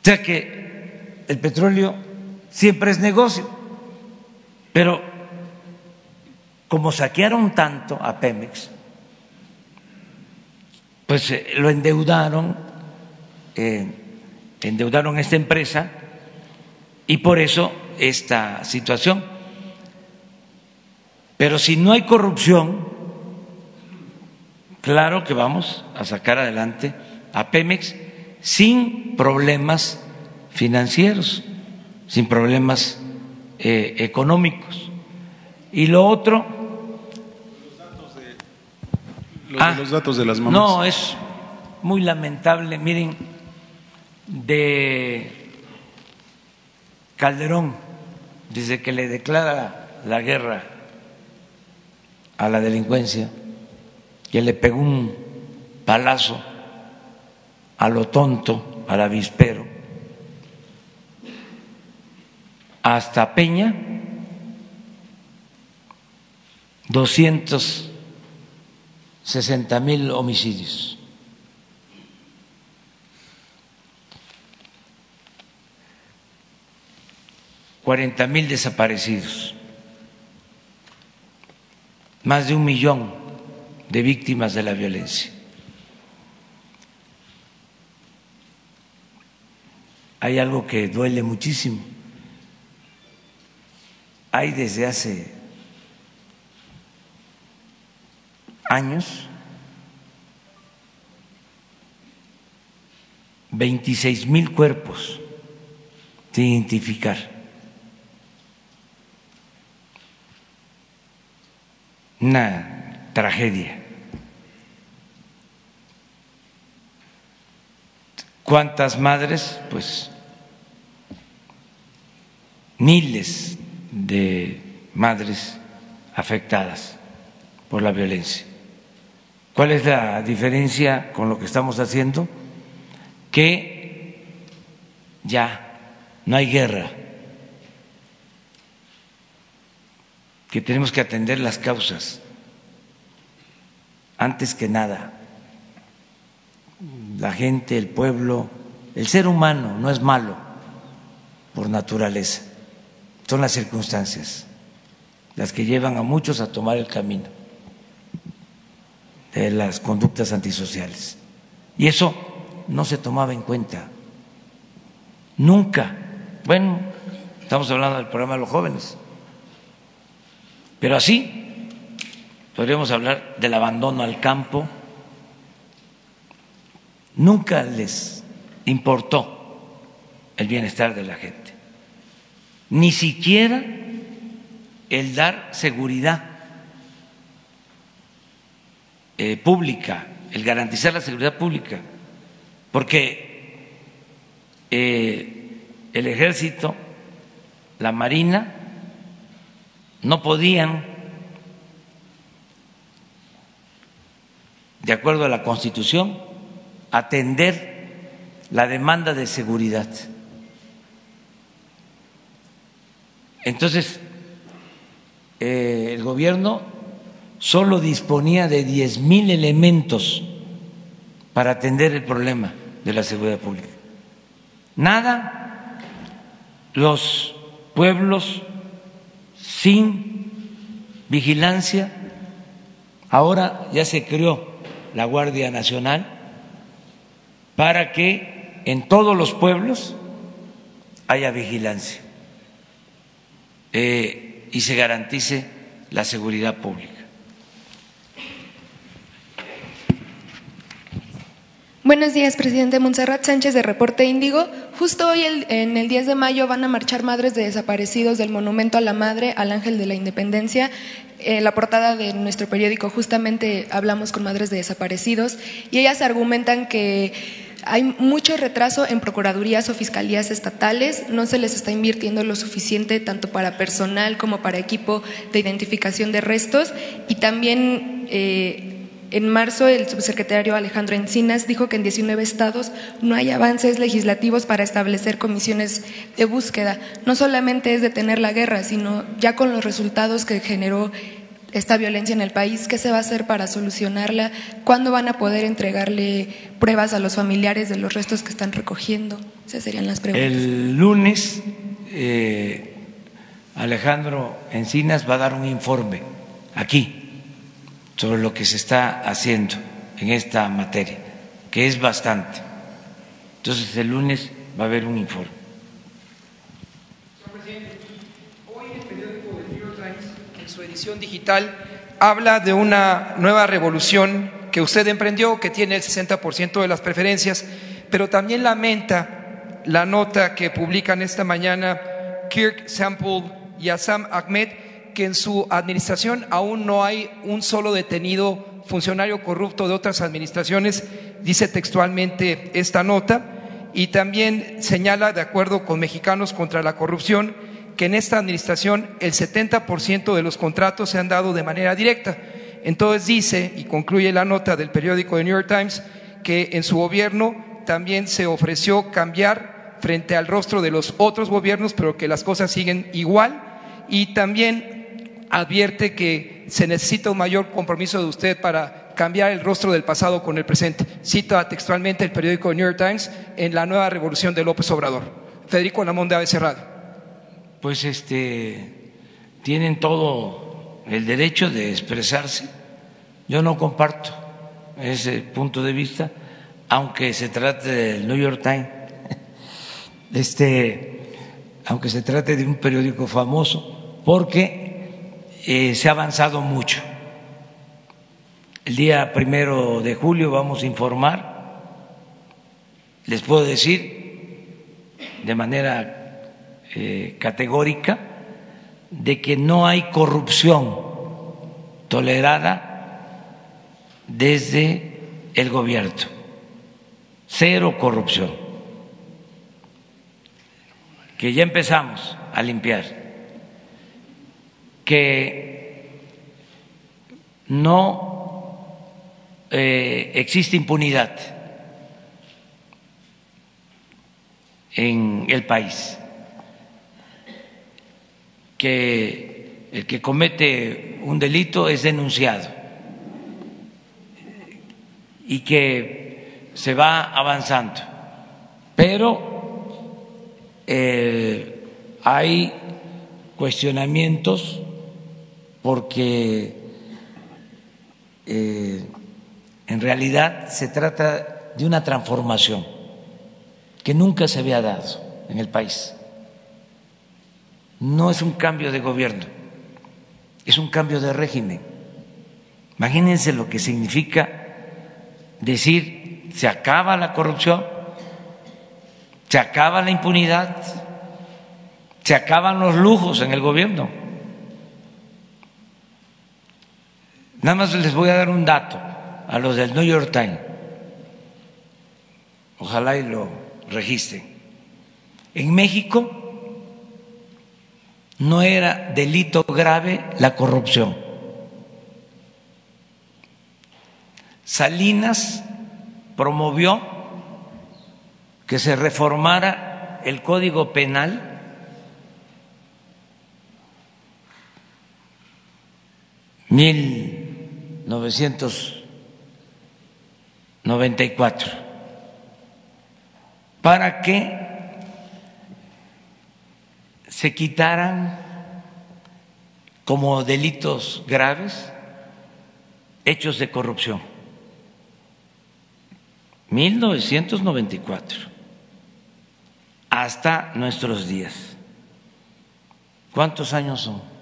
O sea que el petróleo siempre es negocio, pero como saquearon tanto a Pemex, pues eh, lo endeudaron, eh, endeudaron esta empresa y por eso esta situación. Pero si no hay corrupción, claro que vamos a sacar adelante a Pemex sin problemas financieros, sin problemas eh, económicos. Y lo otro... Los, ah, los datos de las mamás. No, es muy lamentable. Miren, de Calderón, desde que le declara la guerra a la delincuencia, que le pegó un palazo a lo tonto, al avispero, hasta Peña, 260 mil homicidios. Cuarenta mil desaparecidos, más de un millón de víctimas de la violencia. Hay algo que duele muchísimo. Hay desde hace años 26 mil cuerpos sin identificar. Una tragedia. ¿Cuántas madres? Pues miles de madres afectadas por la violencia. ¿Cuál es la diferencia con lo que estamos haciendo? Que ya no hay guerra, que tenemos que atender las causas antes que nada. La gente, el pueblo, el ser humano no es malo por naturaleza, son las circunstancias las que llevan a muchos a tomar el camino de las conductas antisociales. Y eso no se tomaba en cuenta. Nunca. Bueno, estamos hablando del programa de los jóvenes. Pero así podríamos hablar del abandono al campo. Nunca les importó el bienestar de la gente. Ni siquiera el dar seguridad eh, pública, el garantizar la seguridad pública, porque eh, el ejército, la marina, no podían, de acuerdo a la Constitución, atender la demanda de seguridad. Entonces, eh, el gobierno solo disponía de diez mil elementos para atender el problema de la seguridad pública. Nada, los pueblos sin vigilancia, ahora ya se creó la Guardia Nacional para que en todos los pueblos haya vigilancia eh, y se garantice la seguridad pública. Buenos días, presidente Montserrat Sánchez de Reporte Índigo. Justo hoy, en el 10 de mayo, van a marchar madres de desaparecidos del Monumento a la Madre al Ángel de la Independencia. En la portada de nuestro periódico justamente hablamos con madres de desaparecidos y ellas argumentan que hay mucho retraso en procuradurías o fiscalías estatales, no se les está invirtiendo lo suficiente tanto para personal como para equipo de identificación de restos y también eh, en marzo, el subsecretario Alejandro Encinas dijo que en 19 estados no hay avances legislativos para establecer comisiones de búsqueda. No solamente es detener la guerra, sino ya con los resultados que generó esta violencia en el país, ¿qué se va a hacer para solucionarla? ¿Cuándo van a poder entregarle pruebas a los familiares de los restos que están recogiendo? Esas serían las preguntas. El lunes, eh, Alejandro Encinas va a dar un informe aquí sobre lo que se está haciendo en esta materia, que es bastante. Entonces, el lunes va a haber un informe. Señor presidente, hoy el periódico The New York Times, en su edición digital, habla de una nueva revolución que usted emprendió, que tiene el 60% de las preferencias, pero también lamenta la nota que publican esta mañana Kirk Sample y Assam Ahmed, que en su administración aún no hay un solo detenido funcionario corrupto de otras administraciones, dice textualmente esta nota, y también señala, de acuerdo con Mexicanos contra la Corrupción, que en esta administración el 70% de los contratos se han dado de manera directa. Entonces dice, y concluye la nota del periódico The New York Times, que en su gobierno también se ofreció cambiar frente al rostro de los otros gobiernos, pero que las cosas siguen igual, y también advierte que se necesita un mayor compromiso de usted para cambiar el rostro del pasado con el presente. Cita textualmente el periódico New York Times en la nueva revolución de López Obrador. Federico Lamón de ABC Radio. Pues este tienen todo el derecho de expresarse. Yo no comparto ese punto de vista, aunque se trate del New York Times, <laughs> este, aunque se trate de un periódico famoso, porque eh, se ha avanzado mucho. El día primero de julio vamos a informar, les puedo decir de manera eh, categórica, de que no hay corrupción tolerada desde el gobierno. Cero corrupción. Que ya empezamos a limpiar. Que no eh, existe impunidad en el país que el que comete un delito es denunciado y que se va avanzando. Pero eh, hay cuestionamientos porque eh, en realidad se trata de una transformación que nunca se había dado en el país no es un cambio de gobierno, es un cambio de régimen. Imagínense lo que significa decir se acaba la corrupción, se acaba la impunidad, se acaban los lujos en el gobierno. Nada más les voy a dar un dato a los del New York Times. Ojalá y lo registren. En México no era delito grave la corrupción. Salinas promovió que se reformara el Código Penal mil novecientos noventa y cuatro para que se quitaran como delitos graves hechos de corrupción. 1994 hasta nuestros días. ¿Cuántos años son?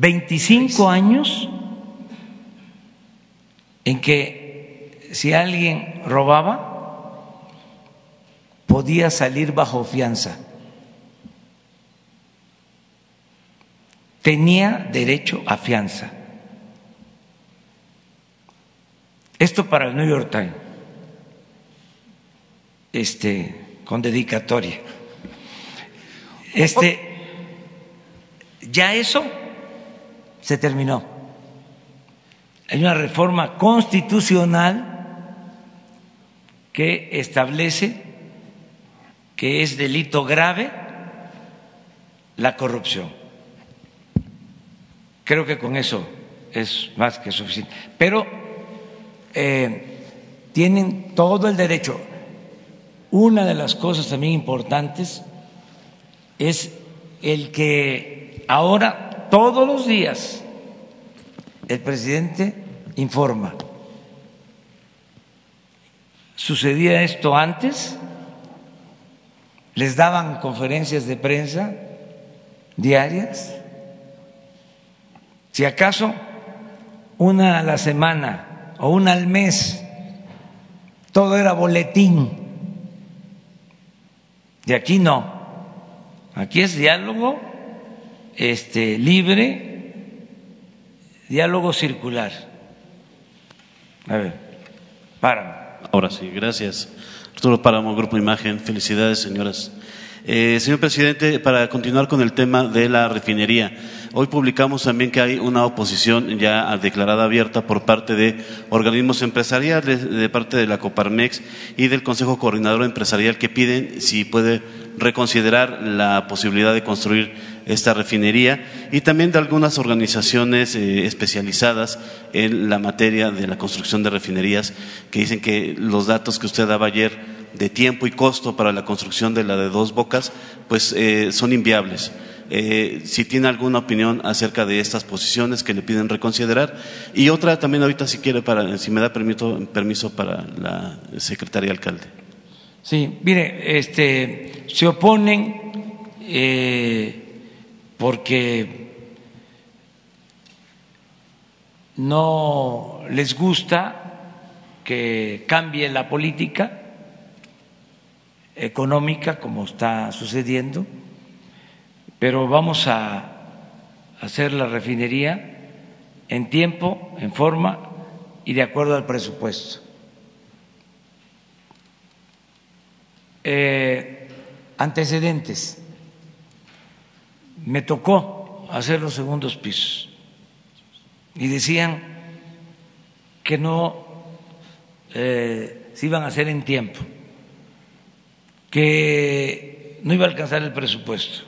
25 años en que si alguien robaba, podía salir bajo fianza. Tenía derecho a fianza. Esto para el New York Times, este, con dedicatoria. Este, ya eso se terminó. Hay una reforma constitucional que establece que es delito grave la corrupción. Creo que con eso es más que suficiente. Pero eh, tienen todo el derecho. Una de las cosas también importantes es el que ahora todos los días el presidente informa. ¿Sucedía esto antes? les daban conferencias de prensa diarias, si acaso una a la semana o una al mes, todo era boletín. De aquí no, aquí es diálogo este, libre, diálogo circular. A ver, para. Ahora sí, gracias. Arturo Páramo, Grupo Imagen. Felicidades, señoras. Eh, señor presidente, para continuar con el tema de la refinería, Hoy publicamos también que hay una oposición ya declarada abierta por parte de organismos empresariales, de parte de la Coparmex y del Consejo Coordinador Empresarial que piden si puede reconsiderar la posibilidad de construir esta refinería y también de algunas organizaciones eh, especializadas en la materia de la construcción de refinerías que dicen que los datos que usted daba ayer de tiempo y costo para la construcción de la de dos bocas pues eh, son inviables. Eh, si tiene alguna opinión acerca de estas posiciones que le piden reconsiderar y otra también ahorita si quiere para si me da permiso, permiso para la secretaria alcalde. Sí, mire, este, se oponen eh, porque no les gusta que cambie la política económica como está sucediendo, pero vamos a hacer la refinería en tiempo, en forma y de acuerdo al presupuesto. Eh, antecedentes. Me tocó hacer los segundos pisos y decían que no eh, se iban a hacer en tiempo, que no iba a alcanzar el presupuesto.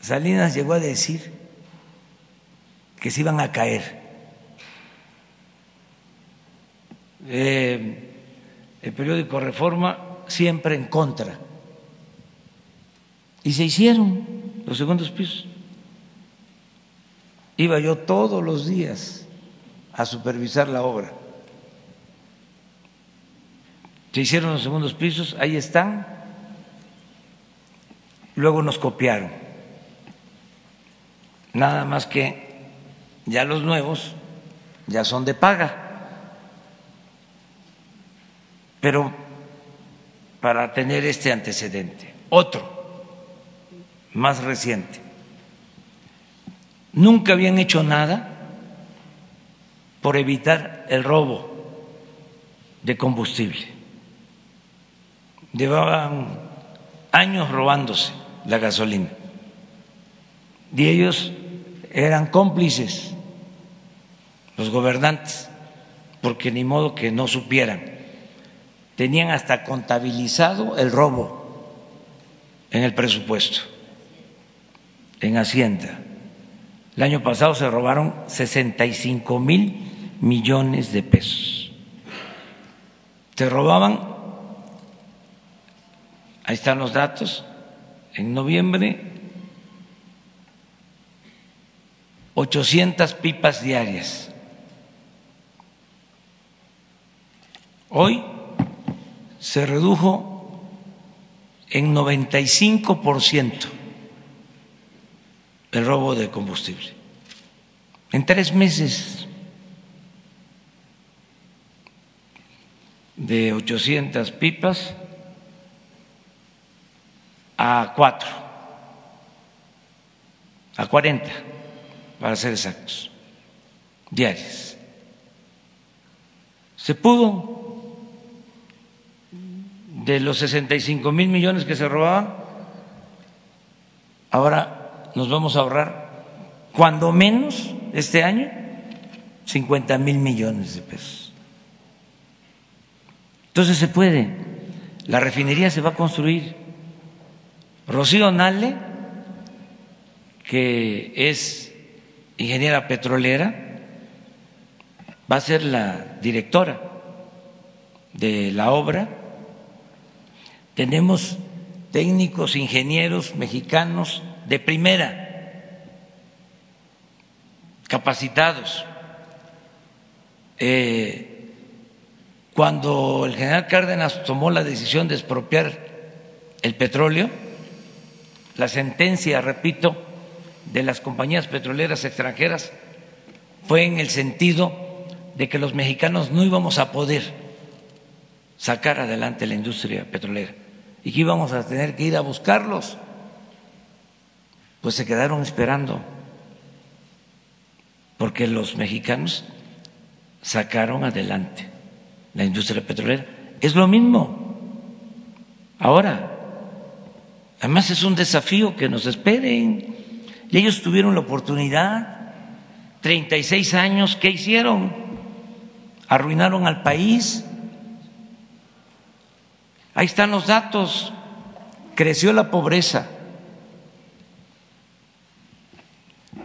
Salinas llegó a decir que se iban a caer. Eh, el periódico Reforma siempre en contra. Y se hicieron los segundos pisos. Iba yo todos los días a supervisar la obra. Se hicieron los segundos pisos, ahí están. Luego nos copiaron. Nada más que ya los nuevos ya son de paga. Pero para tener este antecedente, otro, más reciente, nunca habían hecho nada por evitar el robo de combustible. Llevaban años robándose la gasolina y ellos eran cómplices, los gobernantes, porque ni modo que no supieran tenían hasta contabilizado el robo en el presupuesto, en Hacienda. El año pasado se robaron 65 mil millones de pesos. Se robaban, ahí están los datos, en noviembre 800 pipas diarias. Hoy se redujo en 95 por ciento el robo de combustible. En tres meses de 800 pipas a cuatro, a 40, para ser exactos, diarios. Se pudo de los 65 mil millones que se robaban, ahora nos vamos a ahorrar, cuando menos este año, 50 mil millones de pesos. Entonces se puede, la refinería se va a construir. Rocío Nale, que es ingeniera petrolera, va a ser la directora de la obra tenemos técnicos, ingenieros mexicanos de primera, capacitados. Eh, cuando el general Cárdenas tomó la decisión de expropiar el petróleo, la sentencia, repito, de las compañías petroleras extranjeras fue en el sentido de que los mexicanos no íbamos a poder sacar adelante la industria petrolera y que íbamos a tener que ir a buscarlos, pues se quedaron esperando, porque los mexicanos sacaron adelante la industria petrolera. Es lo mismo ahora. Además es un desafío que nos esperen. Y ellos tuvieron la oportunidad, 36 años, ¿qué hicieron? Arruinaron al país. Ahí están los datos. Creció la pobreza,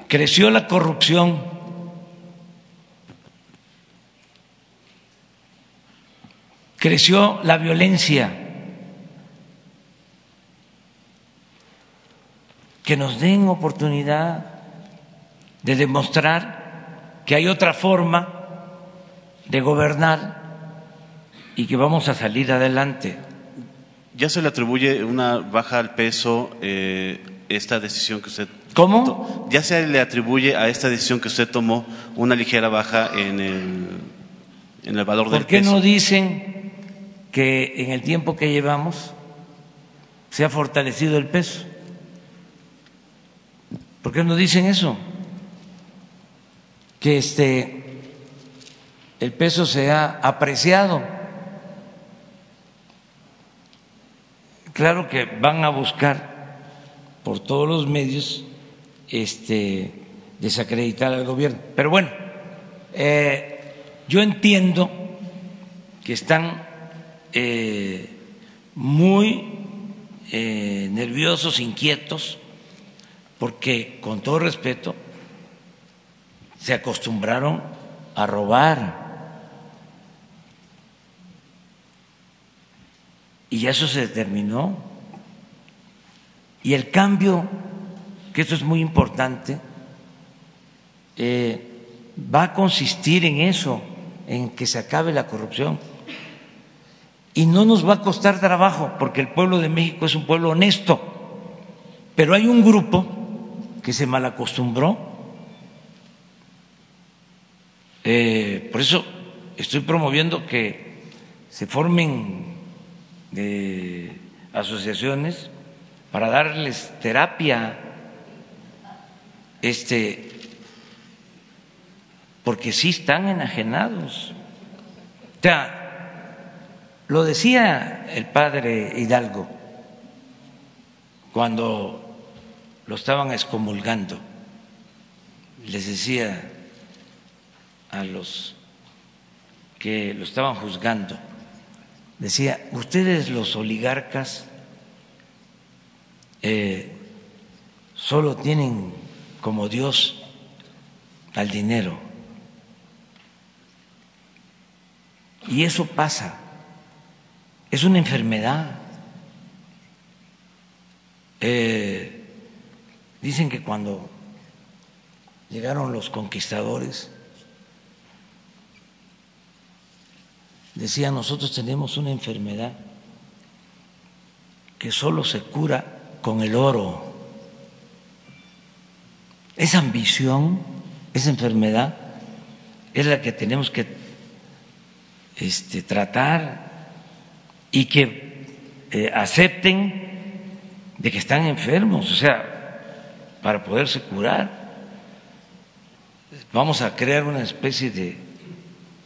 creció la corrupción, creció la violencia. Que nos den oportunidad de demostrar que hay otra forma de gobernar y que vamos a salir adelante. ¿Ya se le atribuye una baja al peso eh, esta decisión que usted ¿Cómo? ¿Ya se le atribuye a esta decisión que usted tomó una ligera baja en el, en el valor del ¿Por qué peso? no dicen que en el tiempo que llevamos se ha fortalecido el peso? ¿Por qué no dicen eso? Que este el peso se ha apreciado. Claro que van a buscar por todos los medios este, desacreditar al gobierno. Pero bueno, eh, yo entiendo que están eh, muy eh, nerviosos, inquietos, porque con todo respeto se acostumbraron a robar. Y ya eso se determinó. Y el cambio, que esto es muy importante, eh, va a consistir en eso, en que se acabe la corrupción. Y no nos va a costar trabajo, porque el pueblo de México es un pueblo honesto. Pero hay un grupo que se malacostumbró. Eh, por eso estoy promoviendo que se formen de asociaciones para darles terapia, este, porque sí están enajenados. O sea, lo decía el padre Hidalgo cuando lo estaban excomulgando, les decía a los que lo estaban juzgando, decía, ustedes los oligarcas eh, solo tienen como Dios al dinero. Y eso pasa, es una enfermedad. Eh, dicen que cuando llegaron los conquistadores, decía, nosotros tenemos una enfermedad que solo se cura con el oro. Esa ambición, esa enfermedad, es la que tenemos que este, tratar y que eh, acepten de que están enfermos, o sea, para poderse curar. Vamos a crear una especie de,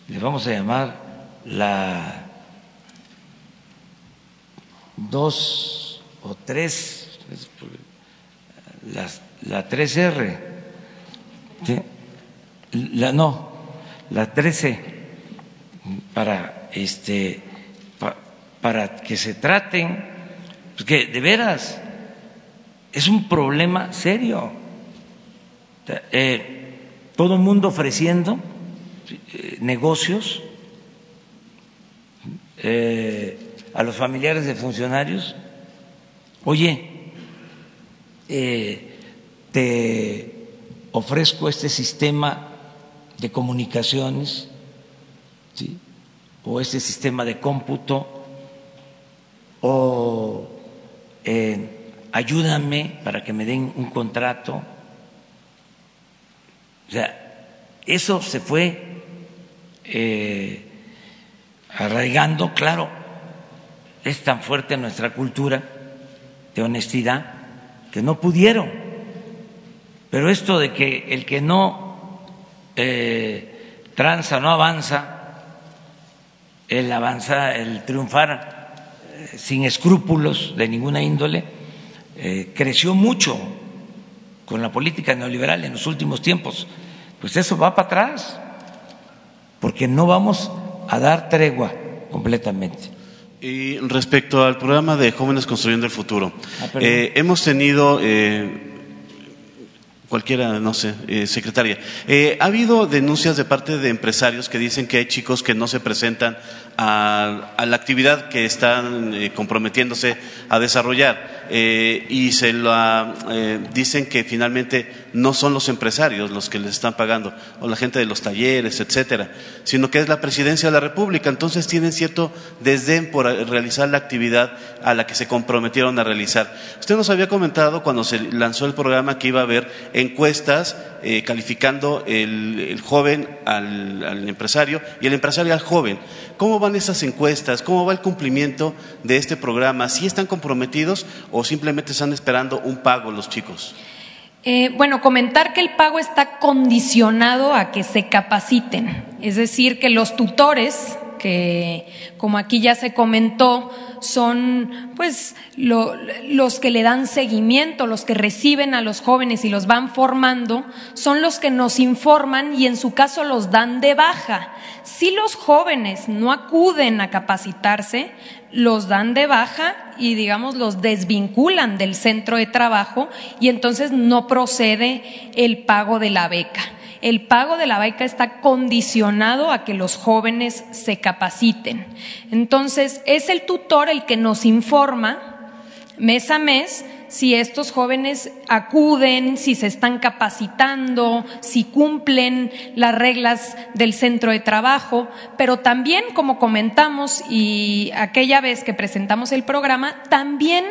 le vamos a llamar la dos o tres, la, la 3R, ¿sí? la, no, la 13, para, este, pa, para que se traten, porque de veras es un problema serio. Eh, todo el mundo ofreciendo eh, negocios eh, a los familiares de funcionarios, oye, eh, te ofrezco este sistema de comunicaciones, ¿sí? o este sistema de cómputo, o eh, ayúdame para que me den un contrato. O sea, eso se fue arraigando, claro, es tan fuerte nuestra cultura de honestidad que no pudieron. Pero esto de que el que no eh, tranza no avanza, el avanzar, el triunfar eh, sin escrúpulos de ninguna índole, eh, creció mucho con la política neoliberal en los últimos tiempos, pues eso va para atrás, porque no vamos a dar tregua completamente. Y respecto al programa de Jóvenes Construyendo el Futuro, ah, eh, hemos tenido eh, cualquiera, no sé, eh, secretaria. Eh, ha habido denuncias de parte de empresarios que dicen que hay chicos que no se presentan a, la actividad que están eh, comprometiéndose a desarrollar y se la, dicen que finalmente no son los empresarios los que les están pagando o la gente de los talleres, etcétera, sino que es la presidencia de la República. Entonces tienen cierto desdén por realizar la actividad a la que se comprometieron a realizar. Usted nos había comentado cuando se lanzó el programa que iba a haber encuestas eh, calificando el, joven al, empresario y el empresario al joven. ¿Cómo van esas encuestas? ¿Cómo va el cumplimiento de este programa? ¿Si están comprometidos o simplemente están esperando un pago los chicos? Eh, bueno, comentar que el pago está condicionado a que se capaciten, es decir, que los tutores que, como aquí ya se comentó, son pues los que le dan seguimiento, los que reciben a los jóvenes y los van formando, son los que nos informan y en su caso los dan de baja. Si los jóvenes no acuden a capacitarse, los dan de baja y digamos los desvinculan del centro de trabajo y entonces no procede el pago de la beca el pago de la beca está condicionado a que los jóvenes se capaciten. Entonces, es el tutor el que nos informa mes a mes si estos jóvenes acuden, si se están capacitando, si cumplen las reglas del centro de trabajo, pero también, como comentamos y aquella vez que presentamos el programa, también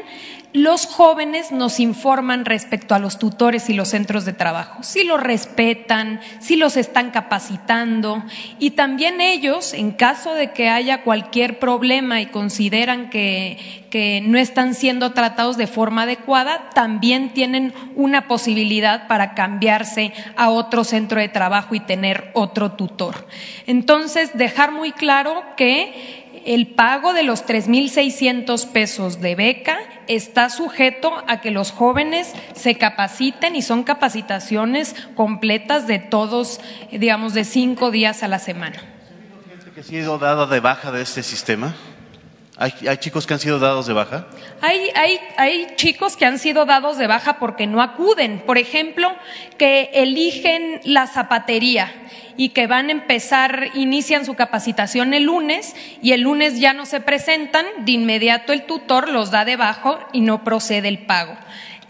los jóvenes nos informan respecto a los tutores y los centros de trabajo, si los respetan, si los están capacitando y también ellos, en caso de que haya cualquier problema y consideran que, que no están siendo tratados de forma adecuada, también tienen una posibilidad para cambiarse a otro centro de trabajo y tener otro tutor. Entonces, dejar muy claro que el pago de los 3.600 pesos de beca está sujeto a que los jóvenes se capaciten y son capacitaciones completas de todos, digamos, de cinco días a la semana. ¿Hay que ha sido dado de baja de este sistema? ¿Hay, chicos que han sido dados de baja? Hay, hay, hay, chicos que han sido dados de baja porque no acuden. Por ejemplo, que eligen la zapatería y que van a empezar, inician su capacitación el lunes y el lunes ya no se presentan, de inmediato el tutor los da de bajo y no procede el pago.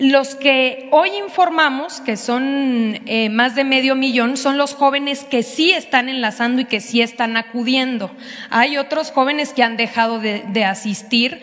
Los que hoy informamos, que son eh, más de medio millón, son los jóvenes que sí están enlazando y que sí están acudiendo. Hay otros jóvenes que han dejado de asistir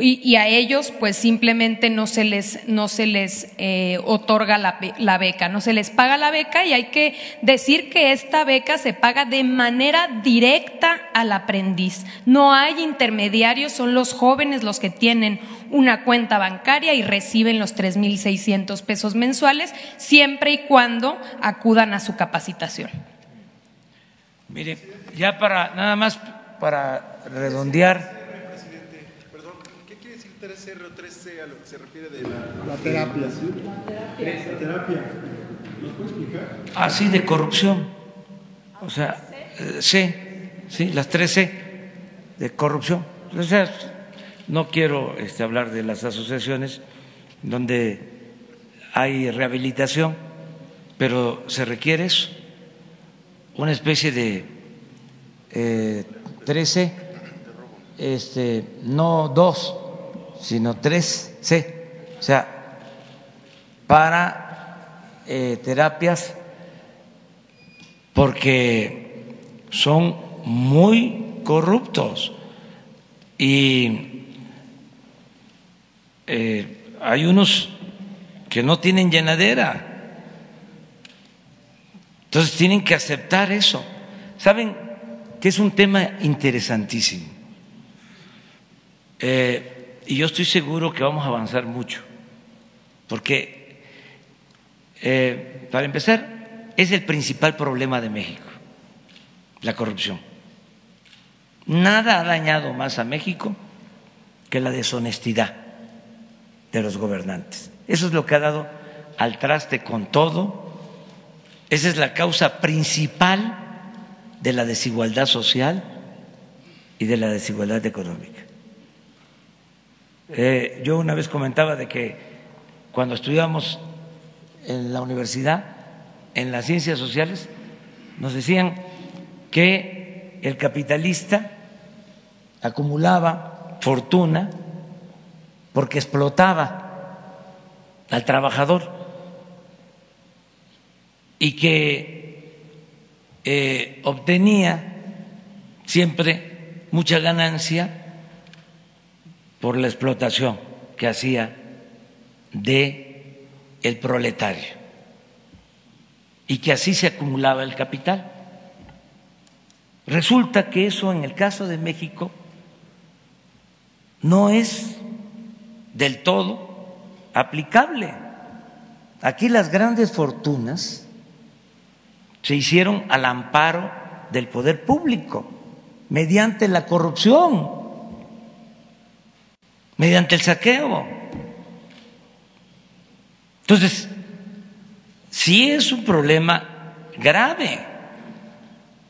y, a ellos pues simplemente no se les, no se les eh, otorga la, la, beca, no se les paga la beca y hay que decir que esta beca se paga de manera directa al aprendiz. No hay intermediarios, son los jóvenes los que tienen una cuenta bancaria y reciben los 3.600 pesos mensuales siempre y cuando acudan a su capacitación. Mire, ya para nada más para redondear 3R o 3C a lo que se refiere de la, terapia. La terapia. ¿Nos puede explicar? Así de corrupción. O sea, eh, sí, sí, las 3C de corrupción. O no quiero este, hablar de las asociaciones donde hay rehabilitación, pero se requiere eso, una especie de eh, 13, este, no dos, sino tres C, o sea, para eh, terapias porque son muy corruptos y eh, hay unos que no tienen llenadera. Entonces tienen que aceptar eso. ¿Saben que es un tema interesantísimo? Eh, y yo estoy seguro que vamos a avanzar mucho, porque, eh, para empezar, es el principal problema de México, la corrupción. Nada ha dañado más a México que la deshonestidad. De los gobernantes. Eso es lo que ha dado al traste con todo. Esa es la causa principal de la desigualdad social y de la desigualdad económica. Eh, yo una vez comentaba de que cuando estudiábamos en la universidad, en las ciencias sociales, nos decían que el capitalista acumulaba fortuna porque explotaba al trabajador y que eh, obtenía siempre mucha ganancia por la explotación que hacía de el proletario y que así se acumulaba el capital. Resulta que eso en el caso de México no es del todo aplicable. Aquí las grandes fortunas se hicieron al amparo del poder público mediante la corrupción, mediante el saqueo. Entonces, sí es un problema grave.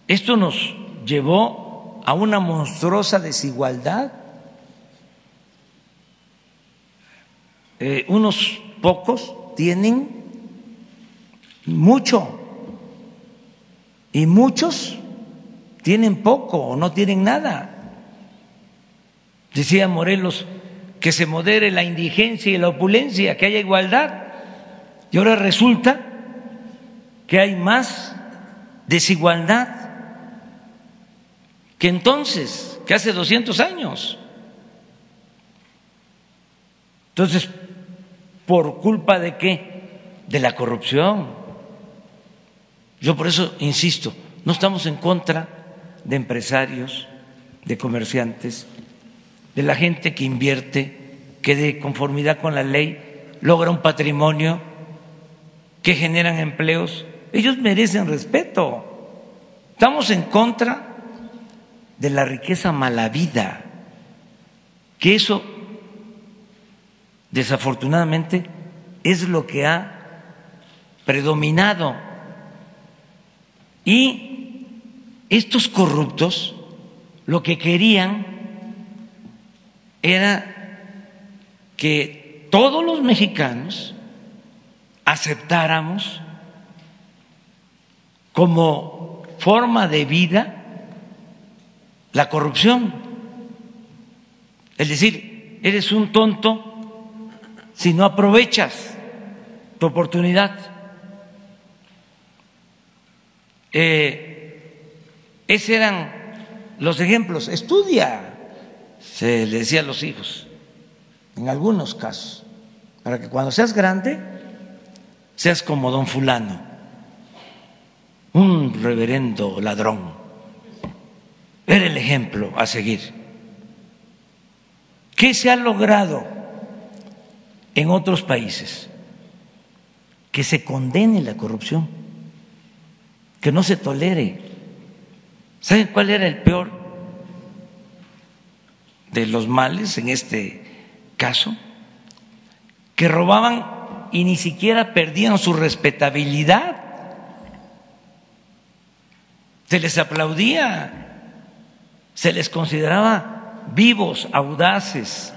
Esto nos llevó a una monstruosa desigualdad Eh, unos pocos tienen mucho y muchos tienen poco o no tienen nada. Decía Morelos que se modere la indigencia y la opulencia, que haya igualdad. Y ahora resulta que hay más desigualdad que entonces, que hace 200 años. Entonces, ¿Por culpa de qué? De la corrupción. Yo por eso insisto, no estamos en contra de empresarios, de comerciantes, de la gente que invierte, que de conformidad con la ley logra un patrimonio, que generan empleos. Ellos merecen respeto. Estamos en contra de la riqueza mala vida, que eso desafortunadamente es lo que ha predominado. Y estos corruptos lo que querían era que todos los mexicanos aceptáramos como forma de vida la corrupción. Es decir, eres un tonto si no aprovechas tu oportunidad. Eh, esos eran los ejemplos. Estudia, se le decía a los hijos, en algunos casos, para que cuando seas grande seas como don fulano, un reverendo ladrón. Era el ejemplo a seguir. ¿Qué se ha logrado? En otros países que se condene la corrupción, que no se tolere. ¿Saben cuál era el peor de los males en este caso? Que robaban y ni siquiera perdían su respetabilidad. Se les aplaudía, se les consideraba vivos, audaces,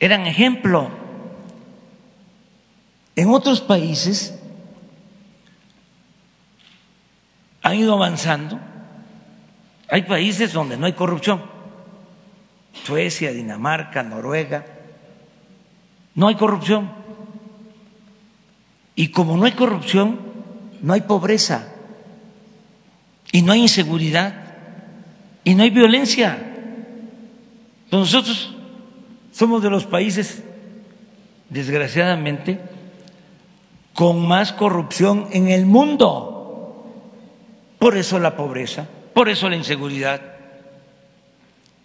eran ejemplo. En otros países han ido avanzando. Hay países donde no hay corrupción. Suecia, Dinamarca, Noruega. No hay corrupción. Y como no hay corrupción, no hay pobreza. Y no hay inseguridad. Y no hay violencia. Nosotros somos de los países, desgraciadamente, con más corrupción en el mundo. Por eso la pobreza, por eso la inseguridad.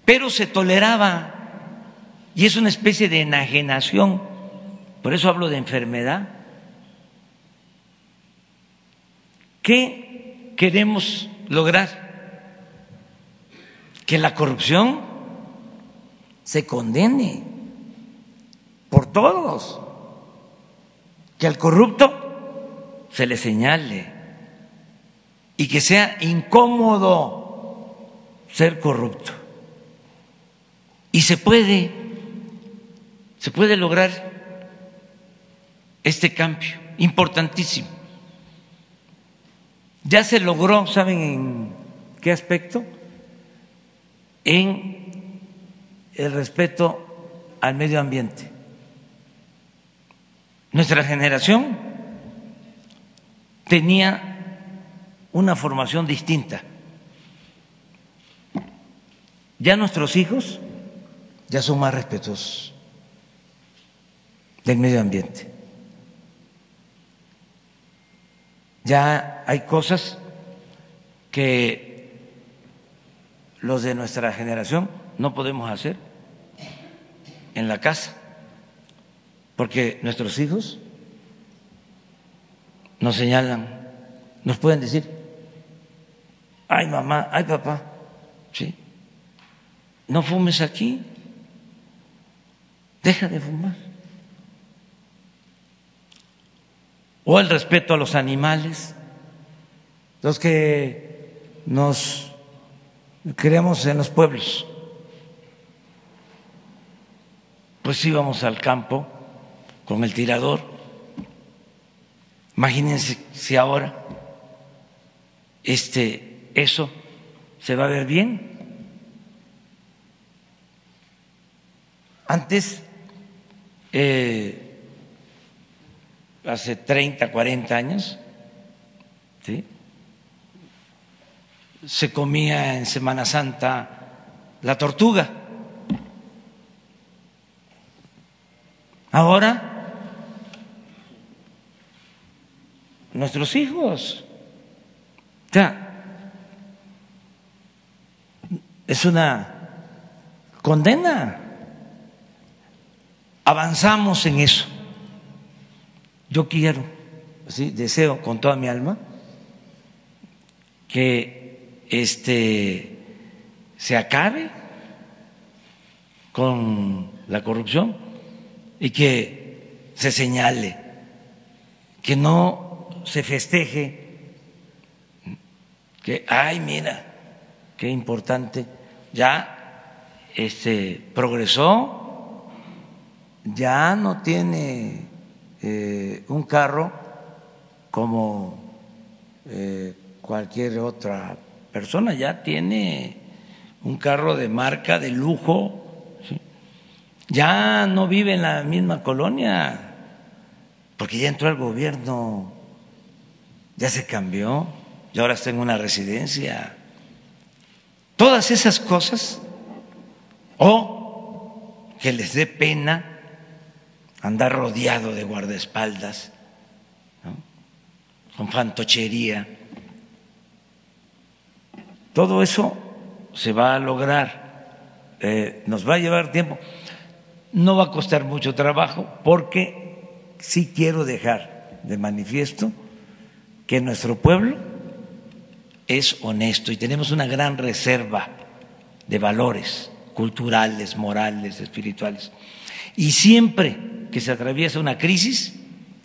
Pero se toleraba y es una especie de enajenación. Por eso hablo de enfermedad. ¿Qué queremos lograr? Que la corrupción se condene. por todos, que al corrupto se le señale y que sea incómodo ser corrupto. Y se puede, se puede lograr este cambio importantísimo. Ya se logró, ¿saben en qué aspecto? En el respeto al medio ambiente. Nuestra generación tenía una formación distinta. Ya nuestros hijos ya son más respetuosos del medio ambiente. Ya hay cosas que los de nuestra generación no podemos hacer en la casa, porque nuestros hijos nos señalan, nos pueden decir, ay mamá, ay papá, ¿sí? No fumes aquí, deja de fumar. O el respeto a los animales, los que nos creamos en los pueblos. Pues íbamos al campo con el tirador. Imagínense si ahora este eso se va a ver bien. Antes eh, hace 30, 40 años, ¿sí? se comía en Semana Santa la tortuga. Ahora, nuestros hijos, ya, es una condena. Avanzamos en eso. Yo quiero, ¿sí? deseo con toda mi alma que este se acabe con la corrupción y que se señale, que no se festeje, que, ay, mira, qué importante, ya este, progresó, ya no tiene eh, un carro como eh, cualquier otra persona, ya tiene un carro de marca, de lujo, ya no vive en la misma colonia, porque ya entró al gobierno, ya se cambió, y ahora está en una residencia. Todas esas cosas, o que les dé pena andar rodeado de guardaespaldas, con fantochería. Todo eso se va a lograr, eh, nos va a llevar tiempo, no va a costar mucho trabajo porque sí quiero dejar de manifiesto que nuestro pueblo es honesto y tenemos una gran reserva de valores culturales, morales, espirituales. Y siempre que se atraviesa una crisis,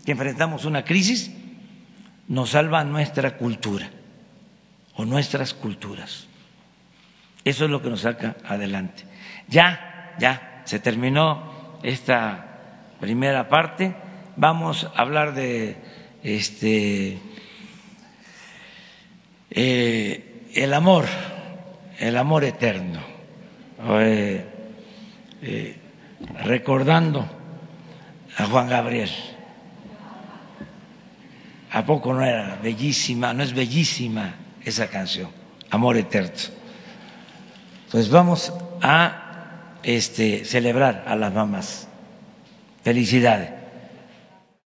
que enfrentamos una crisis, nos salva nuestra cultura o nuestras culturas. Eso es lo que nos saca adelante. Ya, ya, se terminó esta primera parte. Vamos a hablar de este eh, el amor, el amor eterno. Eh, eh, recordando a Juan Gabriel. ¿A poco no era bellísima? No es bellísima esa canción, Amor Eterno. Pues vamos a este, celebrar a las mamás. Felicidades.